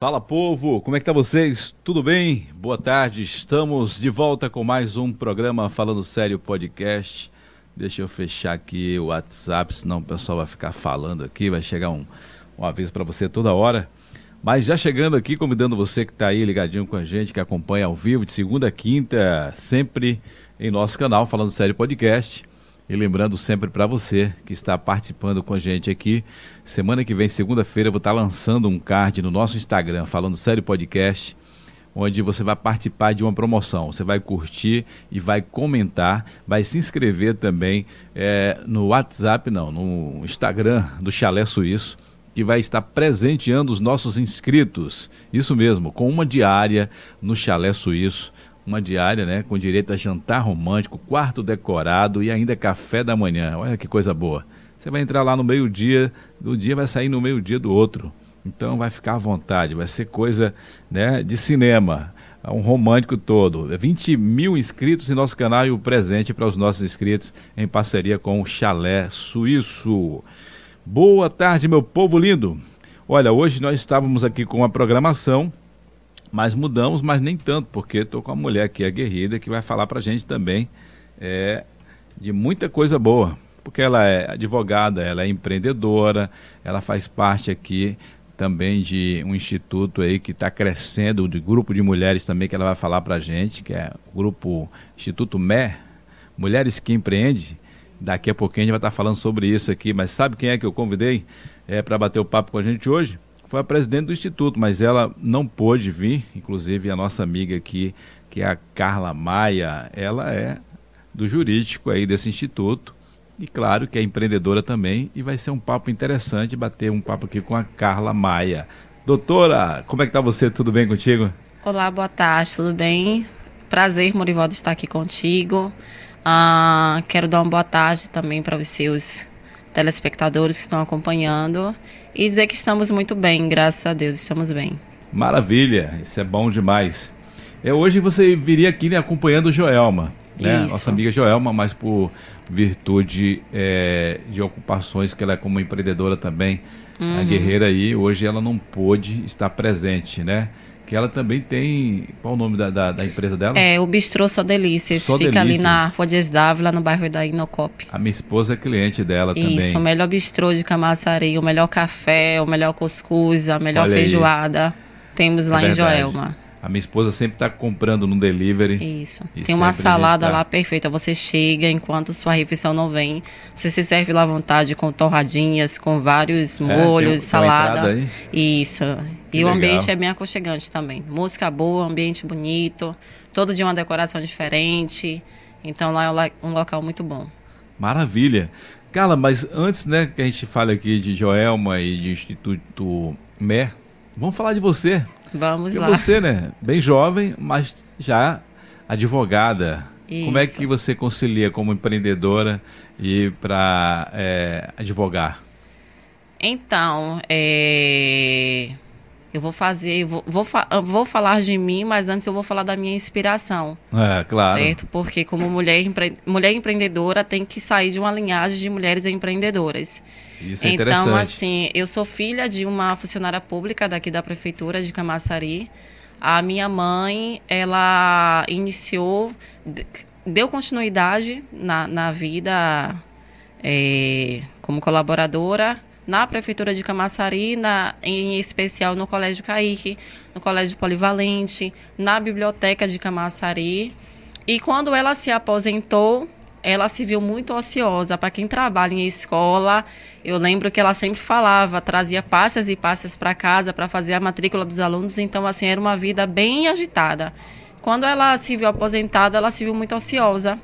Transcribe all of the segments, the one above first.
Fala povo, como é que tá vocês? Tudo bem? Boa tarde. Estamos de volta com mais um programa Falando Sério Podcast. Deixa eu fechar aqui o WhatsApp, senão o pessoal vai ficar falando aqui, vai chegar um, um aviso para você toda hora. Mas já chegando aqui, convidando você que está aí ligadinho com a gente, que acompanha ao vivo de segunda a quinta, sempre em nosso canal Falando Sério Podcast. E lembrando sempre para você que está participando com a gente aqui, semana que vem, segunda-feira, eu vou estar lançando um card no nosso Instagram, falando sério podcast, onde você vai participar de uma promoção. Você vai curtir e vai comentar, vai se inscrever também é, no WhatsApp, não, no Instagram do Chalé Suíço que vai estar presenteando os nossos inscritos. Isso mesmo, com uma diária no Chalé Suíço uma diária, né, com direito a jantar romântico, quarto decorado e ainda café da manhã. Olha que coisa boa. Você vai entrar lá no meio-dia, do dia vai sair no meio-dia do outro. Então vai ficar à vontade, vai ser coisa né, de cinema, um romântico todo. 20 mil inscritos em nosso canal e o presente para os nossos inscritos em parceria com o Chalé Suíço. Boa tarde, meu povo lindo. Olha, hoje nós estávamos aqui com a programação mas mudamos, mas nem tanto, porque estou com a mulher aqui, aguerrida, que vai falar para a gente também é, de muita coisa boa. Porque ela é advogada, ela é empreendedora, ela faz parte aqui também de um instituto aí que está crescendo, de grupo de mulheres também que ela vai falar para a gente, que é o grupo Instituto MER, Mulheres que Empreende. Daqui a pouquinho a gente vai estar tá falando sobre isso aqui, mas sabe quem é que eu convidei é, para bater o papo com a gente hoje? Foi a presidente do instituto, mas ela não pôde vir, inclusive a nossa amiga aqui, que é a Carla Maia, ela é do jurídico aí desse instituto. E claro que é empreendedora também, e vai ser um papo interessante bater um papo aqui com a Carla Maia. Doutora, como é que tá você? Tudo bem contigo? Olá, boa tarde, tudo bem? Prazer, Morivaldo, estar aqui contigo. Ah, quero dar uma boa tarde também para os seus telespectadores que estão acompanhando e dizer que estamos muito bem, graças a Deus, estamos bem. Maravilha, isso é bom demais. É, hoje você viria aqui né, acompanhando Joelma, né? Nossa amiga Joelma, mas por virtude é, de ocupações que ela é como empreendedora também, uhum. a guerreira aí, hoje ela não pôde estar presente, né? Que ela também tem. Qual o nome da, da, da empresa dela? É, o Bistrô Só Delícias. Só Fica Delícias. ali na Dias Dávila, no bairro da Inocop. A minha esposa é cliente dela Isso, também. Isso, o melhor bistrô de Camaçari, o melhor café, o melhor cuscuz, a melhor Olha feijoada. Aí. Temos é lá verdade. em Joelma. A minha esposa sempre está comprando no delivery. Isso. Tem uma salada tá... lá perfeita. Você chega enquanto sua refeição não vem. Você se serve lá à vontade com torradinhas, com vários é, molhos, tem, salada. Tem Isso. Que e legal. o ambiente é bem aconchegante também. Música boa, ambiente bonito. Todo dia uma decoração diferente. Então lá é um local muito bom. Maravilha. Carla, mas antes né, que a gente fale aqui de Joelma e de Instituto MER, vamos falar de você. Vamos Porque lá. você, né, bem jovem, mas já advogada. Isso. Como é que você concilia como empreendedora e para é, advogar? Então, é... eu vou fazer, vou, vou, vou, falar de mim, mas antes eu vou falar da minha inspiração. É, claro. Certo? Porque como mulher, empre... mulher empreendedora tem que sair de uma linhagem de mulheres empreendedoras. Isso é então, assim, eu sou filha de uma funcionária pública daqui da prefeitura de Camaçari. A minha mãe, ela iniciou, deu continuidade na, na vida é, como colaboradora na prefeitura de Camaçari, na, em especial no Colégio Caíque, no Colégio Polivalente, na biblioteca de Camaçari. E quando ela se aposentou, ela se viu muito ociosa. Para quem trabalha em escola, eu lembro que ela sempre falava, trazia pastas e pastas para casa para fazer a matrícula dos alunos. Então, assim, era uma vida bem agitada. Quando ela se viu aposentada, ela se viu muito ociosa.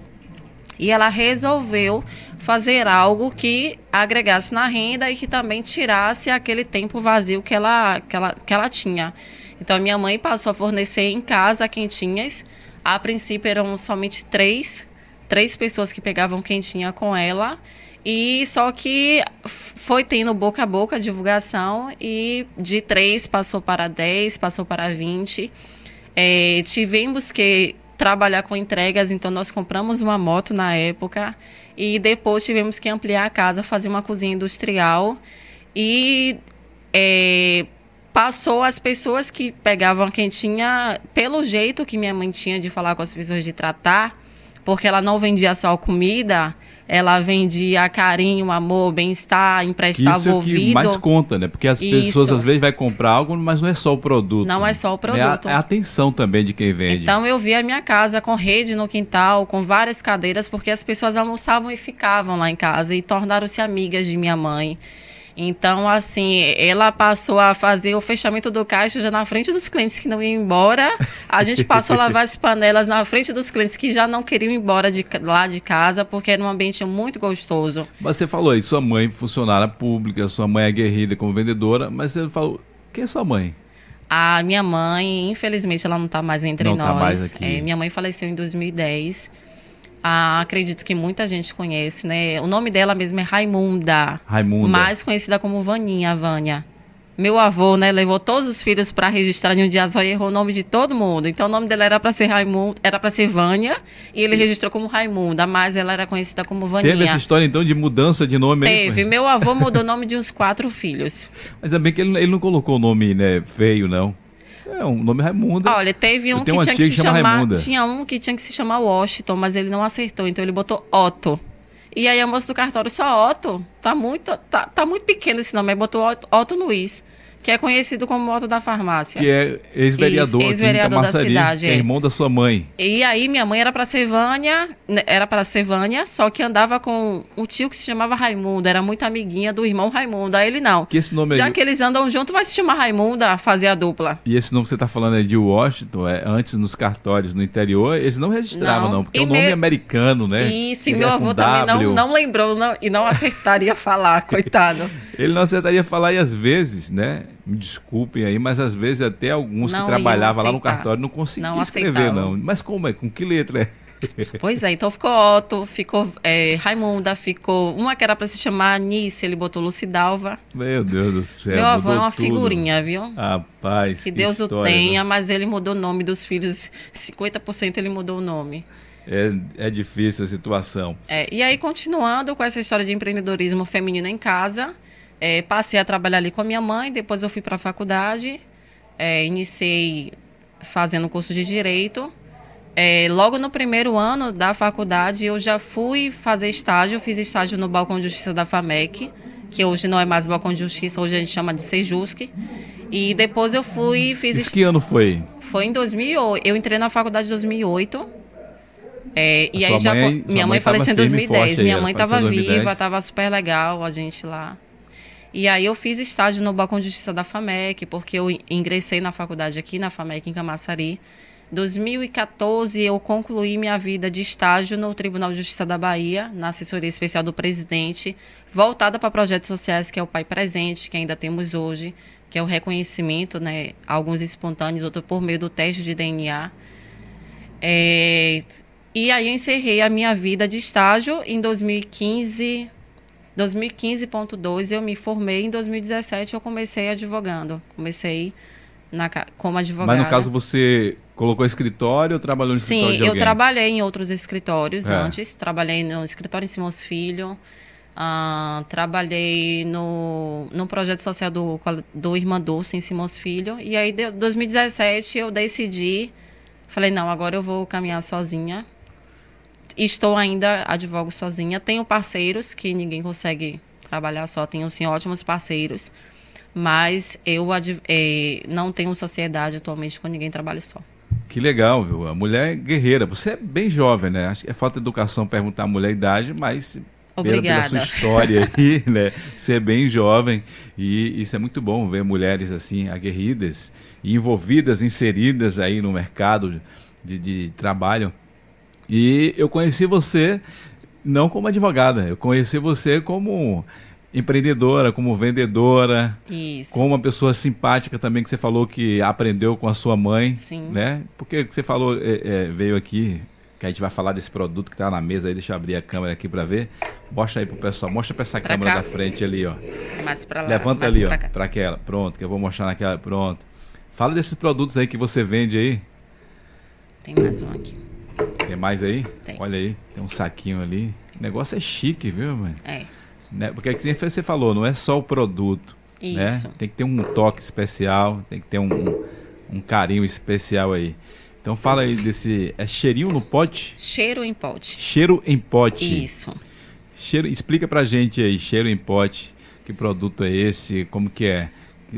E ela resolveu fazer algo que agregasse na renda e que também tirasse aquele tempo vazio que ela, que ela, que ela tinha. Então, minha mãe passou a fornecer em casa quentinhas. A princípio eram somente três três pessoas que pegavam quentinha com ela. E só que foi tendo boca a boca a divulgação e de três passou para dez, passou para vinte. É, tivemos que trabalhar com entregas, então nós compramos uma moto na época e depois tivemos que ampliar a casa, fazer uma cozinha industrial. E é, passou as pessoas que pegavam quem tinha, pelo jeito que minha mãe tinha de falar com as pessoas, de tratar, porque ela não vendia só comida, ela vendia carinho, amor, bem-estar, emprestava Isso é ouvido. que mais conta, né? Porque as Isso. pessoas às vezes vai comprar algo, mas não é só o produto. Não né? é só o É a, produto. é a atenção também de quem vende. Então eu vi a minha casa com rede no quintal, com várias cadeiras, porque as pessoas almoçavam e ficavam lá em casa e tornaram-se amigas de minha mãe. Então, assim, ela passou a fazer o fechamento do caixa já na frente dos clientes que não iam embora. A gente passou a lavar as panelas na frente dos clientes que já não queriam ir embora de, lá de casa, porque era um ambiente muito gostoso. Mas você falou aí, sua mãe funcionária pública, sua mãe é guerreira como vendedora, mas você falou, quem é sua mãe? A minha mãe, infelizmente, ela não está mais entre Não nós. tá mais aqui. É, minha mãe faleceu em 2010. Ah, acredito que muita gente conhece, né? O nome dela mesmo é Raimunda, Raimunda. mais conhecida como Vaninha, Vânia. Meu avô, né, levou todos os filhos para registrar em um dia só e errou o nome de todo mundo. Então o nome dela era para ser Raimundo, era para ser Vânia, e ele registrou como Raimunda, mas ela era conhecida como Vaninha. Teve essa história então de mudança de nome aí? Teve. Meu avô mudou o nome de uns quatro filhos. Mas é bem que ele, ele não colocou o nome né, feio, não. É um nome Raimunda. Olha, teve um que tinha que se chama chamar. Raimunda. Tinha um que tinha que se chamar Washington, mas ele não acertou, então ele botou Otto. E aí a moça do cartório, só Otto? Tá muito, tá, tá muito pequeno esse nome. Aí botou Otto, Otto Luiz, que é conhecido como Otto da farmácia. Que é ex-vereador Isso, aqui em ex-vereador da cidade, que é irmão da sua mãe. E aí minha mãe era pra ser Vânia, né, era para ser Vânia, só que andava com um tio que se chamava Raimundo, era muito amiguinha do irmão Raimundo. Aí ele não. Que esse nome Já aí, que eles andam junto, vai se chamar Raimunda, fazer a dupla. E esse nome que você está falando é de Washington, é, antes nos cartórios no interior, eles não registravam, não, Não. porque E é um nome me- americano, né? Isso, e meu é avô também não, não lembrou não- e não acertaria falar, coitado. Ele não acertaria falar e às vezes, né? Me desculpem aí, mas às vezes até alguns Não que trabalhavam lá no cartório não conseguiam escrever, não. Mas como é? Com que letra é? Pois é, então ficou Otto, ficou é, Raimunda, ficou. Uma que era pra se chamar Nice, ele botou Lucidalva. Meu Deus do céu. Meu avô é uma tudo. figurinha, viu? Rapaz, Que Deus o história, tenha, né? mas ele mudou o nome dos filhos. 50% ele mudou o nome. É, é difícil a situação. É, e aí, continuando com essa história de empreendedorismo feminino em casa, é, passei a trabalhar ali com a minha mãe, depois eu fui para a faculdade, é, iniciei fazendo curso de Direito. É, logo no primeiro ano da faculdade, eu já fui fazer estágio, fiz estágio no Balcão de Justiça da FAMEC, que hoje não é mais Balcão de Justiça, hoje a gente chama de Sejusc. E depois eu fui, fiz Isso que ano foi? foi em 2008. Eu entrei na faculdade em 2008. É, e aí já. mãe- minha mãe faleceu em tava firme e 2010. forte aí, minha mãe estava em 2010. viva, estava super legal, a gente lá. E aí eu fiz estágio no Balcão de Justiça da FAMEC, porque eu ingressei na faculdade aqui na FAMEC, em Camaçari. 2014 eu concluí minha vida de estágio no Tribunal de Justiça da Bahia, na assessoria especial do presidente, voltada para projetos sociais, que é o Pai Presente, que ainda temos hoje, que é o reconhecimento, né, alguns espontâneos, outros por meio do teste de DNA. É, e aí eu encerrei a minha vida de estágio em 2015, 2015.2 eu me formei, em 2017 eu comecei advogando, comecei na como advogada. Mas no caso você colocou escritório ou trabalhou no escritório Sim, de eu trabalhei em outros escritórios É. antes. Trabalhei no escritório em Simões Filho. ah, trabalhei no, no projeto social do, do Irmã Dulce em Simões Filho. E aí, em 2017, eu decidi. Falei, não, agora eu vou caminhar sozinha. Estou ainda, advogo sozinha. Tenho parceiros que ninguém consegue trabalhar só. Tenho, sim, ótimos parceiros. Mas eu eh, não tenho sociedade atualmente com ninguém, trabalho só. Que legal, viu? A mulher é guerreira. Você é bem jovem, né? Acho que é falta de educação perguntar a mulher a idade, mas pela, pela sua história aí, né? Você é bem jovem e isso é muito bom ver mulheres assim aguerridas envolvidas, inseridas aí no mercado de, de trabalho. E eu conheci você não como advogada, eu conheci você como empreendedora, como vendedora, Isso. como uma pessoa simpática também que você falou que aprendeu com a sua mãe, Sim. né? Porque você falou é, é, veio aqui que a gente vai falar desse produto que está na mesa aí. Deixa eu abrir a câmera aqui para ver. Mostra aí pro pessoal, mostra para essa Pra câmera cá? da frente ali, ó. Mais pra lá. Levanta mais ali, ó, pra cá. para aquela. Pronto, que eu vou mostrar naquela. Pronto. Fala desses produtos aí que você vende aí. Tem mais um aqui. Tem mais aí? Tem. Olha aí, tem um saquinho ali. O negócio é chique, viu, mãe? É. Né? Porque é que você falou, não é só o produto. Né? Tem que ter um toque especial, tem que ter um, um, carinho especial aí. Então fala aí desse. É cheirinho no pote? Cheiro em pote. Cheiro em pote. Isso. Cheiro, explica pra gente aí, cheiro em pote, que produto é esse, como que é?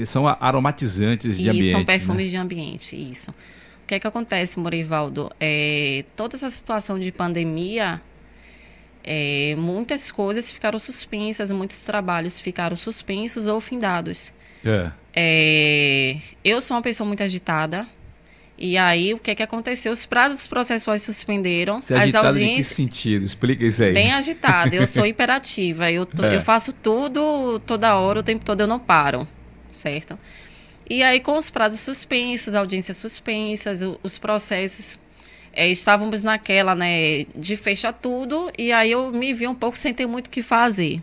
São aromatizantes de isso, ambiente. São perfumes né? de ambiente, isso. O que é que acontece, Morivaldo? É, toda essa situação de pandemia, é, muitas coisas ficaram suspensas, muitos trabalhos ficaram suspensos ou findados. É. É, eu sou uma pessoa muito agitada. E aí, o que é que aconteceu? Os prazos processuais suspenderam. Você é as audiências... em que sentido? Explica isso aí. Bem agitada. Eu sou hiperativa. Eu, é. eu faço tudo, toda hora, o tempo todo eu não paro. Certo? E aí, com os prazos suspensos, audiências suspensas, os processos, é, estávamos naquela, né, de fechar tudo, e aí eu me vi um pouco sem ter muito o que fazer.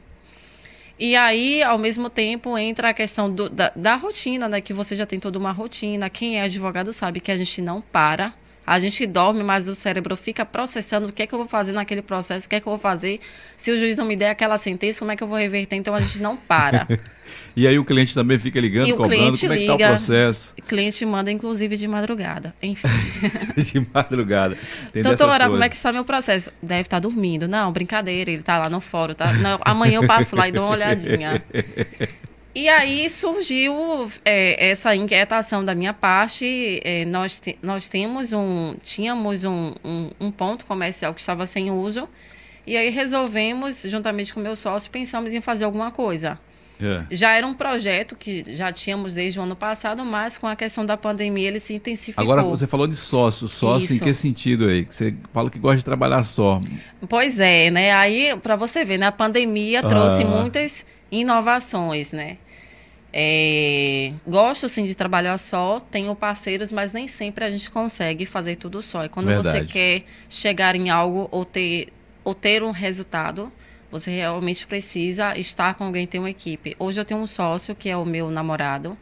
E aí, ao mesmo tempo, entra a questão do, da, da rotina, né, que você já tem toda uma rotina. Quem é advogado sabe que a gente não para a gente dorme, mas o cérebro fica processando o que é que eu vou fazer naquele processo, o que é que eu vou fazer. Se o juiz não me der aquela sentença, como é que eu vou reverter? Então a gente não para. e aí o cliente também fica ligando, e cobrando, como liga, é que tá o processo. O cliente manda, inclusive, de madrugada. Enfim. de madrugada. Tem Doutora, como é que está meu processo? Deve estar tá dormindo. Não, brincadeira, ele está lá no fórum. Tá? Não, amanhã eu passo lá e dou uma olhadinha. E aí surgiu é, essa inquietação da minha parte. É, nós, te, nós temos um, tínhamos um, um, um, ponto comercial que estava sem uso. E aí resolvemos, juntamente com meu sócio, pensamos em fazer alguma coisa. É. Já era um projeto que já tínhamos desde o ano passado, mas com a questão da pandemia ele se intensificou. Agora você falou de sócio, sócio Isso. em que sentido aí? Que você fala que gosta de trabalhar só. Pois é, né? Aí para você ver, né? A pandemia ah. trouxe muitas inovações, né? É, gosto sim de trabalhar só, tenho parceiros, mas nem sempre a gente consegue fazer tudo só. E quando Verdade. você quer chegar em algo ou ter, ou ter um resultado, você realmente precisa estar com alguém, ter uma equipe. Hoje eu tenho um sócio que é o meu namorado.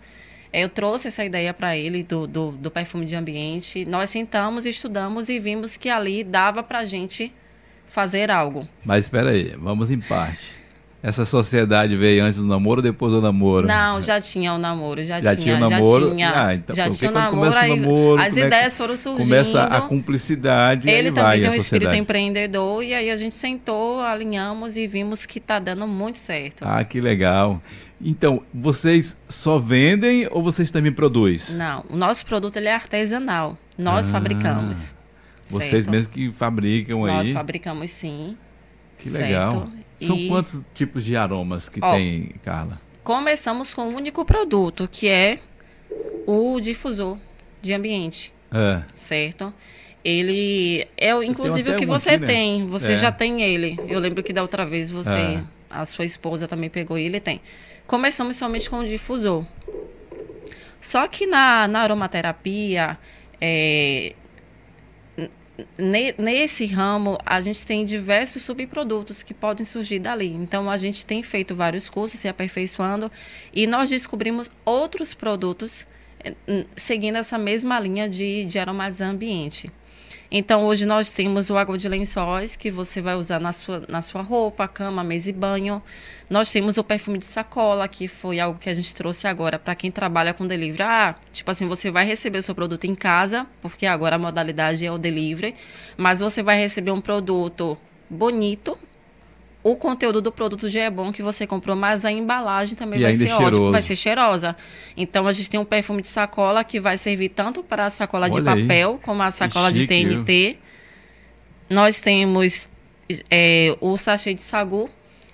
Eu trouxe essa ideia para ele do, do, do, perfume de ambiente. Nós sentamos, estudamos e vimos que ali dava para a gente fazer algo. Mas espera aí, vamos em parte. Essa sociedade veio antes do namoro ou depois do namoro? Não, já tinha o namoro, já, já tinha, tinha o namoro. Já tinha, ah, então, já tinha o namoro, o namoro, as ideias foram surgindo. Começa a cumplicidade Ele também vai tem um espírito empreendedor e aí a gente sentou, alinhamos e vimos que está dando muito certo. Ah, que legal. Então, vocês só vendem ou vocês também produzem? Não, o nosso produto ele é artesanal. Nós ah, fabricamos. Vocês certo? mesmos que fabricam Nós aí? Nós fabricamos sim. Que legal. Certo? São e... quantos tipos de aromas que Ó, tem, Carla? Começamos com um único produto, que é o difusor de ambiente. É. Certo? Ele é inclusive o que você aqui, né? tem. Você é. já tem ele. Eu lembro que da outra vez você, é. a sua esposa também pegou e ele tem. Começamos somente com o difusor. Só que na, na aromaterapia, é, nesse ramo, a gente tem diversos subprodutos que podem surgir dali. Então, a gente tem feito vários cursos, se aperfeiçoando, e nós descobrimos outros produtos eh, seguindo essa mesma linha de, de ambiente. Então, hoje nós temos o água de lençóis, que você vai usar na sua, na sua roupa, cama, mesa e banho. Nós temos o perfume de sacola, que foi algo que a gente trouxe agora para quem trabalha com delivery. Ah, tipo assim, você vai receber o seu produto em casa, porque agora a modalidade é o delivery, mas você vai receber um produto bonito, o conteúdo do produto já é bom que você comprou, mas a embalagem também e vai ser é ótima, vai ser cheirosa. Então a gente tem um perfume de sacola que vai servir tanto para a sacola Olha de papel aí. como a sacola de TNT. Nós temos é, o sachê de sagu,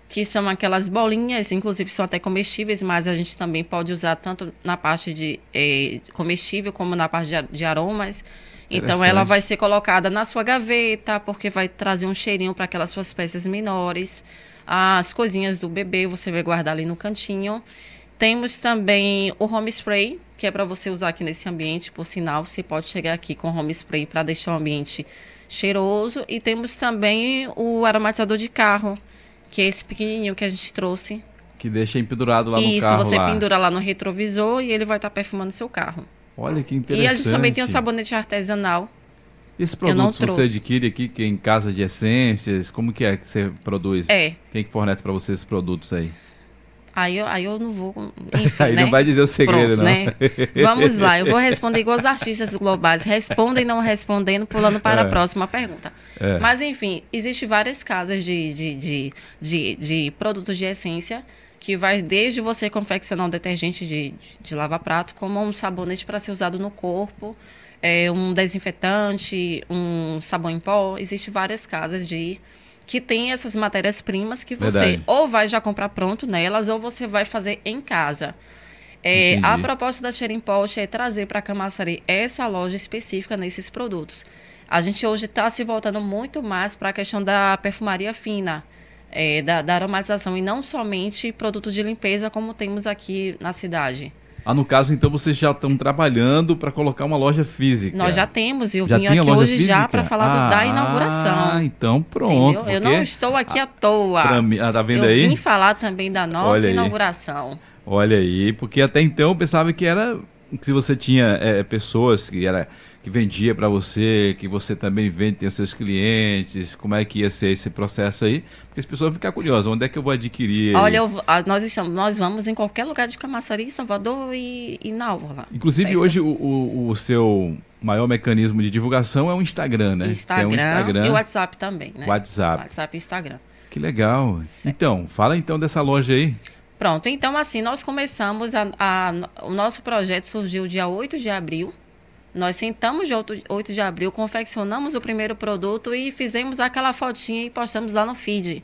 que são aquelas bolinhas, inclusive são até comestíveis, mas a gente também pode usar tanto na parte de é, comestível como na parte de, de aromas. Então ela vai ser colocada na sua gaveta, porque vai trazer um cheirinho para aquelas suas peças menores. As coisinhas do bebê você vai guardar ali no cantinho. Temos também o home spray, que é para você usar aqui nesse ambiente, por sinal, você pode chegar aqui com home spray para deixar o ambiente cheiroso. E temos também o aromatizador de carro, que é esse pequenininho que a gente trouxe. Que deixa pendurado lá Isso, no carro. Isso, você lá. pendura lá no retrovisor e ele vai estar tá perfumando seu carro. Olha que interessante. E a gente também tem o sabonete artesanal. Esse produto você adquire aqui que é em casa de essências, como que é que você produz? É. Quem que fornece para você esses produtos aí? Aí eu, aí eu não vou. Enfim, aí né? não vai dizer o segredo, Pronto, não. Né? Vamos lá, eu vou responder igual os artistas globais. Respondem, não respondendo, pulando para É. a próxima pergunta. É. Mas, enfim, existem várias casas de, de, de, de, de produtos de essência que vai desde você confeccionar um detergente de, de lavar prato, como um sabonete para ser usado no corpo, é, um desinfetante, um sabão em pó. Existem várias casas de que tem essas matérias-primas que você Verdade. ou vai já comprar pronto nelas ou você vai fazer em casa. É, a proposta da Sharing Pot é trazer para a Camaçari essa loja específica nesses produtos. A gente hoje está se voltando muito mais para a questão da perfumaria fina, é, da, da aromatização, e não somente produtos de limpeza como temos aqui na cidade. Ah, no caso, então, vocês já estão trabalhando para colocar uma loja física. Nós já temos, e eu Já vim aqui hoje já física? para falar do- da Ah, inauguração. então pronto. Eu não estou aqui à toa. pra mim- ah, tá vendo eu aí? vim falar também da nossa Olha aí. inauguração. Olha aí, porque até então eu pensava que era que se você tinha é, pessoas que era que vendia para você, que você também vende, tem os seus clientes, como é que ia ser esse processo aí? Porque as pessoas vão ficar curiosas, onde é que eu vou adquirir? Olha, eu- ah, nós, estamos, nós vamos em qualquer lugar de Camaçari, Salvador e, e na Orla. Inclusive certo? hoje o, o, o seu maior mecanismo de divulgação é o Instagram, né? Instagram, o Instagram, e o WhatsApp também, né? WhatsApp. WhatsApp e Instagram. Que legal. Então, fala então dessa loja aí. Pronto, então assim, nós começamos, a, a- o nosso projeto surgiu dia 8 de abril. Nós sentamos dia 8, 8 de abril, confeccionamos o primeiro produto e fizemos aquela fotinha e postamos lá no feed.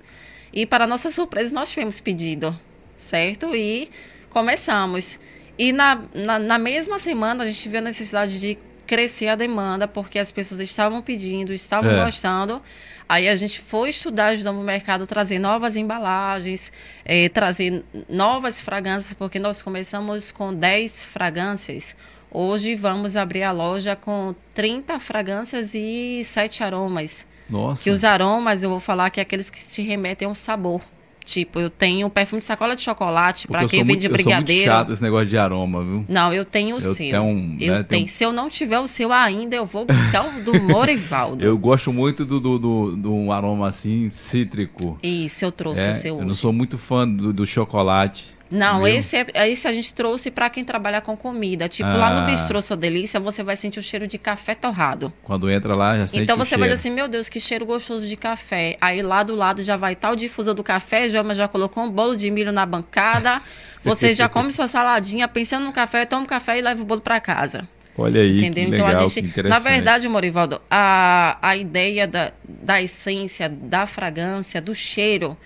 E para nossa surpresa, nós tivemos pedido, certo? E começamos. E na, na, na mesma semana, a gente viu a necessidade de crescer a demanda, porque as pessoas estavam pedindo, estavam É. gostando. Aí a gente foi estudar, ajudando o mercado, trazer novas embalagens, eh, trazer novas fragrâncias, porque nós começamos com 10 fragrâncias. Hoje vamos abrir a loja com 30 fragrâncias e 7 aromas. Nossa. Que os aromas, eu vou falar que é aqueles que te remetem ao sabor. Tipo, eu tenho perfume de sacola de chocolate, para quem vende muito, Eu sou muito brigadeiro. chato esse negócio de aroma, viu? Não, eu tenho o Eu seu. tenho um, eu né, tenho. Se eu não tiver o seu ainda, eu vou buscar o do Morivaldo. Eu gosto muito do, do, do, do um aroma assim, cítrico. Isso, eu trouxe É, o seu. eu não hoje. sou muito fã do, do chocolate. Não, esse, é, esse a gente trouxe para quem trabalha com comida. Tipo, lá Ah. no Bistrô Sua Delícia, você vai sentir o cheiro de café torrado. Quando entra lá, já sente então você vai dizer assim, meu Deus, que cheiro gostoso de café. Aí lá do lado já vai o difusor do café, Jama já colocou um bolo de milho na bancada. Você já come sua saladinha, pensando no café, toma um café e leva o bolo para casa. Olha aí, Entendeu? que então legal, a gente. interessante. Na verdade, Morivaldo, a, a ideia da, da essência, da fragrância, do cheiro,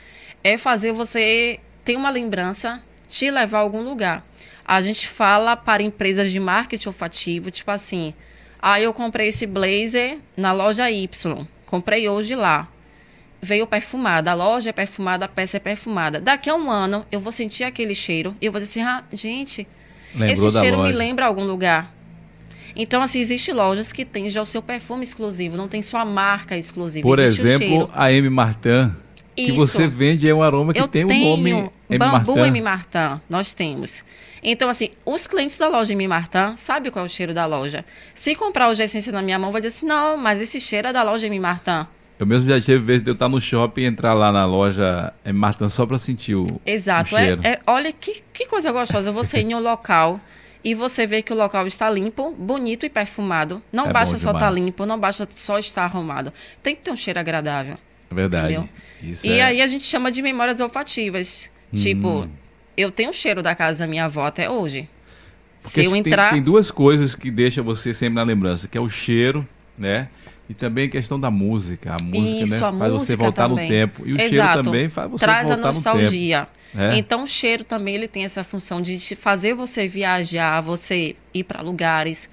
é fazer você ter uma lembrança, te levar a algum lugar. A gente fala para empresas de marketing olfativo, tipo assim, ah, eu comprei esse blazer na loja Y, comprei hoje lá. Veio perfumada, a loja é perfumada, a peça é perfumada. Daqui a um ano, eu vou sentir aquele cheiro e eu vou dizer assim, ah, gente, Lembrou esse cheiro loja. me lembra algum lugar. Então, assim, existem lojas que têm já o seu perfume exclusivo, não tem sua marca exclusiva. Por exemplo, a M. Martin, que Isso. você vende é um aroma que Eu tem o tenho nome M. Bambu Martin. M. Martin, nós temos. Então, assim, os clientes da loja M. Martin sabem qual é o cheiro da loja. Se comprar hoje a essência na minha mão, vai dizer assim, não, mas esse cheiro é da loja M. Martin. Eu mesmo já tive vezes de eu estar no shopping e entrar lá na loja M. Martin só para sentir o, Exato. o É, cheiro. é- olha que, que coisa gostosa. Você ir em um local e você vê que o local está limpo, bonito e perfumado. Não É basta só estar demais. limpo, não basta só estar arrumado. Tem que ter um cheiro agradável. É verdade. E é... aí a gente chama de memórias olfativas. Tipo, Hum. eu tenho o cheiro da casa da minha avó até hoje. Porque Se eu tem- entrar. Tem, duas coisas que deixam você sempre na lembrança, que é o cheiro, né? E também a questão da música. A música, Isso, né? a faz você música voltar também. no tempo. E o cheiro Exato. também faz você Traz a voltar no tempo. nostalgia. É. Então o cheiro também ele tem essa função de fazer você viajar, você ir para lugares.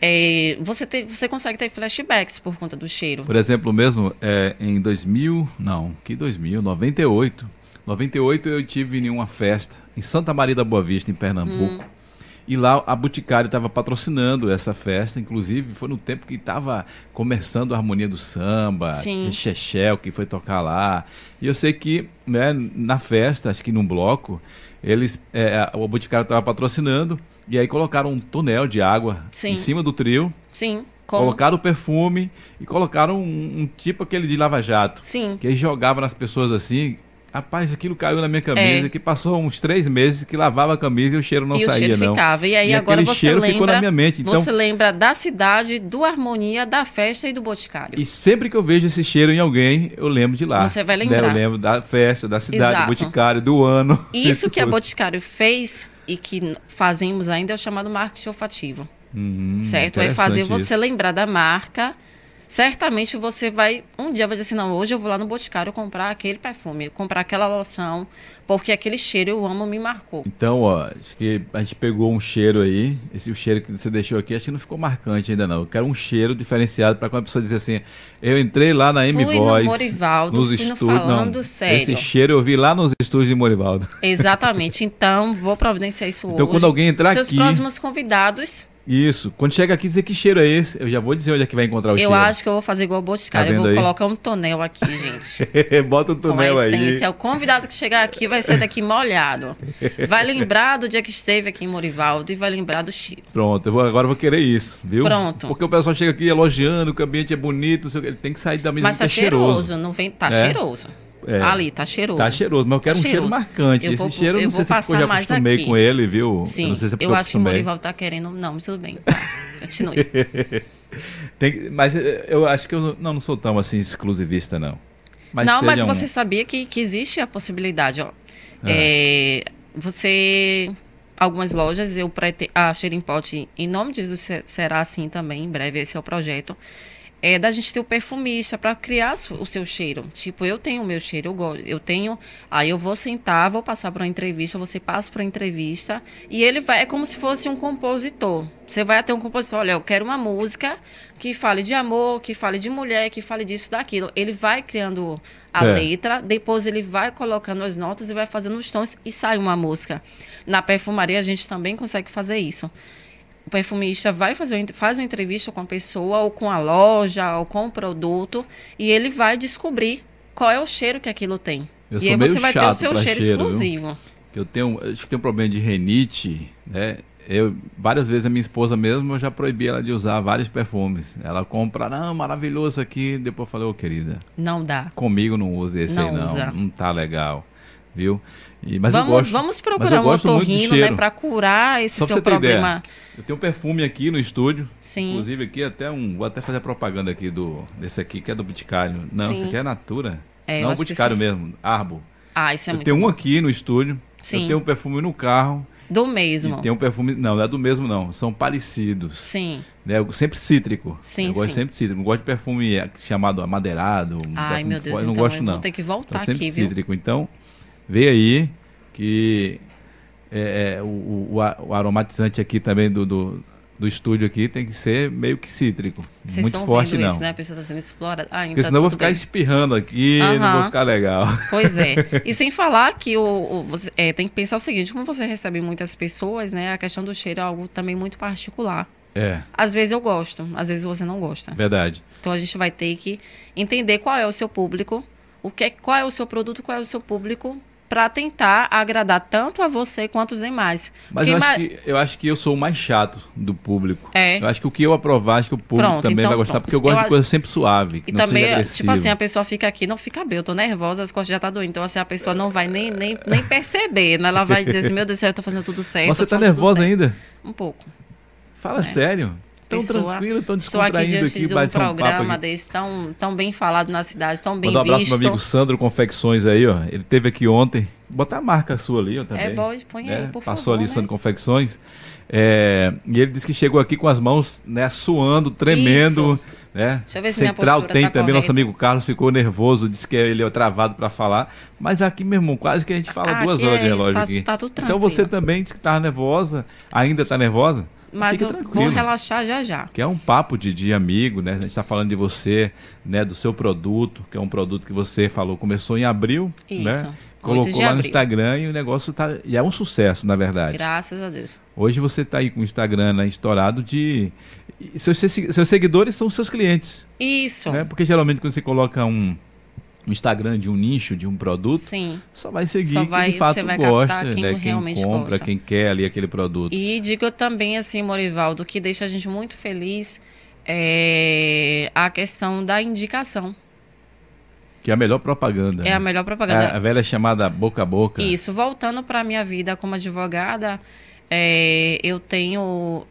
É, você, ter, você consegue ter flashbacks por conta do cheiro. Por exemplo, mesmo é, em 2000, não, que 2000, 98. 98 eu tive em uma festa em Santa Maria da Boa Vista, em Pernambuco. Hum. E lá a Boticário estava patrocinando essa festa, inclusive foi no tempo que estava começando a harmonia do samba, tinha Chechel que foi tocar lá. E eu sei que né, na festa, acho que num bloco, eles, é, o Boticário estava patrocinando e aí colocaram um tonel de água Sim. em cima do trio. Sim, como? Colocaram o perfume e colocaram um, um tipo aquele de lava-jato. Sim, Que aí jogava nas pessoas assim. Rapaz, aquilo caiu na minha camisa, É. que passou uns três meses que lavava a camisa e o cheiro não e o saía, cheiro não. ficava. E aí E agora você cheiro lembra. ficou na minha mente. Então, Você lembra da cidade, do harmonia, da festa e do boticário. E sempre que eu vejo esse cheiro em alguém, eu lembro de lá. Você vai Né? lembrar. Eu lembro da festa, da cidade, Exato. do boticário, do ano. Isso que a. Boticário fez e que fazemos ainda é o chamado marketing olfativo. Uhum, certo? É fazer interessante você isso. lembrar da marca. Certamente você vai, um dia vai dizer assim, não, hoje eu vou lá no Boticário comprar aquele perfume, comprar aquela loção, porque aquele cheiro eu amo, me marcou. Então, ó, acho que a gente pegou um cheiro aí. Esse cheiro que você deixou aqui, acho que não ficou marcante ainda não. Eu quero um cheiro diferenciado para quando a pessoa dizer assim: eu entrei lá na M Fui no Voice, Morivaldo, nos no estúdios. Falando Não, Sério. esse cheiro eu vi lá nos estúdios de Morivaldo. Exatamente. Então, vou providenciar isso Então, hoje. quando alguém entrar Seus aqui- próximos convidados, Isso. Quando chega aqui dizer que cheiro é esse, eu já vou dizer onde é que vai encontrar o eu cheiro. acho que eu vou fazer igual o Boticário. Tá eu vou aí? colocar um tonel aqui, gente. Bota a túnel aí. essência. O convidado que chegar aqui vai ser daqui molhado. Vai lembrar do dia que esteve aqui em Morivaldo e vai lembrar do cheiro. Pronto, eu vou, agora eu vou querer isso, viu? Pronto. Porque o pessoal chega aqui elogiando que o ambiente é bonito, não sei o que, ele tem que sair da mesa Mas tá é cheiroso. cheiroso, não vem, tá É? cheiroso. É. Ali, tá cheiroso. Tá cheiroso, mas eu quero Tá um cheiro marcante. Eu Esse vou- cheiro, eu não sei se eu já acostumei com ele, viu? Sim, eu não sei se é eu eu acho que o. Morival tá querendo. Não, mas tudo bem. Tá. Continue. Tem mas eh, eu acho que eu não, não sou tão assim exclusivista, não. não, mas um- você sabia que, que existe a possibilidade, ó. É, você. Algumas lojas, eu prete, a Pot, em nome de Jesus, se- será assim também, em breve, esse é o projeto. É da gente ter o perfumista para criar o seu cheiro. Tipo, eu tenho o meu cheiro, eu gosto. Eu tenho. Aí eu vou sentar, vou passar para uma entrevista, você passa para uma entrevista e ele vai. É como se fosse um compositor. Você vai até um compositor, olha, eu quero uma música que fale de amor, que fale de mulher, que fale disso, daquilo. Ele vai criando a É. letra, depois ele vai colocando as notas e vai fazendo os tons e sai uma música. Na perfumaria a gente também consegue fazer isso. O perfumista vai fazer faz uma entrevista com a pessoa, ou com a loja, ou com o produto, e ele vai descobrir qual é o cheiro que aquilo tem. Eu e aí você vai ter o seu cheiro, cheiro, viu? exclusivo. Eu tenho, acho que tem um problema de renite, né? Eu, várias vezes a minha esposa mesmo, eu já proibi ela de usar vários perfumes. Ela compra, não, maravilhoso aqui. Depois eu falei, ô querida, Não dá. comigo não use esse aí Não não. usa. Não tá legal, viu? E, mas eu vamos, gosto, vamos procurar eu um otorrino, né, para curar esse Só seu problema. Eu tenho um perfume aqui no estúdio. Sim. Inclusive aqui até um. Vou até fazer a propaganda aqui do. Desse aqui, que é do Boticário. Não, Sim. esse aqui é Natura. É, eu não, que Boticário esse- mesmo, Arbo. Ah, isso é eu muito tenho um aqui no estúdio. Sim. Eu tenho um perfume no carro. Do mesmo. Tem um perfume. Não, não é do mesmo, não. São parecidos. Sim. Né? Eu- Sempre cítrico. Sim, eu gosto sim. sempre de cítrico. Não gosto de perfume eh, chamado amadeirado. um Ai, meu Deus, forte, eu não então gosto, eu não. vou ter que Então, voltar sempre aqui, viu? cítrico. Então, vê aí que é, é, o, o- aromatizante aqui também do, do, do estúdio aqui tem que ser meio que cítrico. Vocês muito estão forte, vendo não. isso, né? A pessoa está sendo explorada. Ah, então Porque senão eu vou ficar bem. espirrando aqui não vou ficar legal. Pois é. E sem falar que o, o- você é, tem que pensar o seguinte, como você recebe muitas pessoas, né? A questão do cheiro é algo também muito particular. É, Às vezes eu gosto, às vezes você não gosta. verdade. Então a gente vai ter que entender qual é o seu público, o que é, qual é o seu produto, qual é o seu público, para tentar agradar tanto a você quanto os demais. Mas Porque eu acho, ima- que, eu acho que eu sou o mais chato do público. É. Eu acho que o que eu aprovar, acho que o público Pronto, também então vai gostar, pronto. porque eu gosto Eu de coisa sempre suave, E também, tipo assim, a pessoa fica aqui, não fica bem, eu tô nervosa, as costas já tá doendo. Então, assim, a pessoa não vai nem, nem, nem perceber, né? Ela vai dizer assim, meu Deus do céu, eu tô fazendo tudo certo. Você tá nervosa ainda? Um pouco. Fala sério. Tão Pessoa- tranquilo, tão Estou aqui descontraído diante de um um programa aqui. desse tão, tão bem falado na cidade, tão bem Mandar um abraço visto. pro meu amigo Sandro Confecções aí, ó. Ele teve aqui ontem. Botar a marca sua ali, ó, também. É bom, põe aí, né? por Passou favor, ali né? Sandro Confecções. É, e ele disse que chegou aqui com as mãos, né, suando, tremendo. Né? Deixa eu ver se Central tem tá também, nosso correta. amigo Carlos ficou nervoso, disse que ele é travado para falar. Mas aqui, meu irmão, quase que a gente fala Ah, duas aqui horas de é- relógio tá- aqui. tá então você também disse que estava nervosa, ainda está nervosa? Mas eu vou relaxar já já. Que é um papo de, de amigo, né? A gente está falando de você, né? Do seu produto, que é um produto que você falou, começou em abril, Isso, né? 8 Colocou lá no. Instagram e o negócio tá. E é um sucesso, na verdade. Graças a Deus. Hoje você está aí com o Instagram né, estourado de. Seus, seus seguidores são seus clientes. Isso. Né? Porque geralmente quando você coloca um, um Instagram de um nicho, de um produto, Sim. só vai seguir Só quem vai- de fato gosta, quem né? Quem compra, gosta. quem quer ali aquele produto. E digo também assim, Morivaldo, que deixa a gente muito feliz é a questão da indicação. Que é a melhor propaganda. É né? a melhor propaganda. A, a velha chamada boca a boca. Isso, voltando para a minha vida como advogada, é, eu tenho.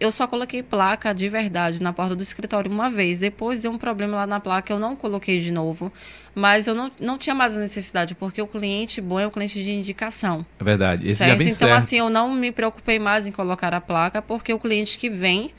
Eu só coloquei placa de verdade na porta do escritório uma vez. Depois deu um problema lá na placa, eu não coloquei de novo. Mas eu não, não tinha mais a necessidade, porque o cliente bom é o cliente de indicação. É verdade. Esse certo? já então, certo. assim, eu não me preocupei mais em colocar a placa, porque o cliente que vem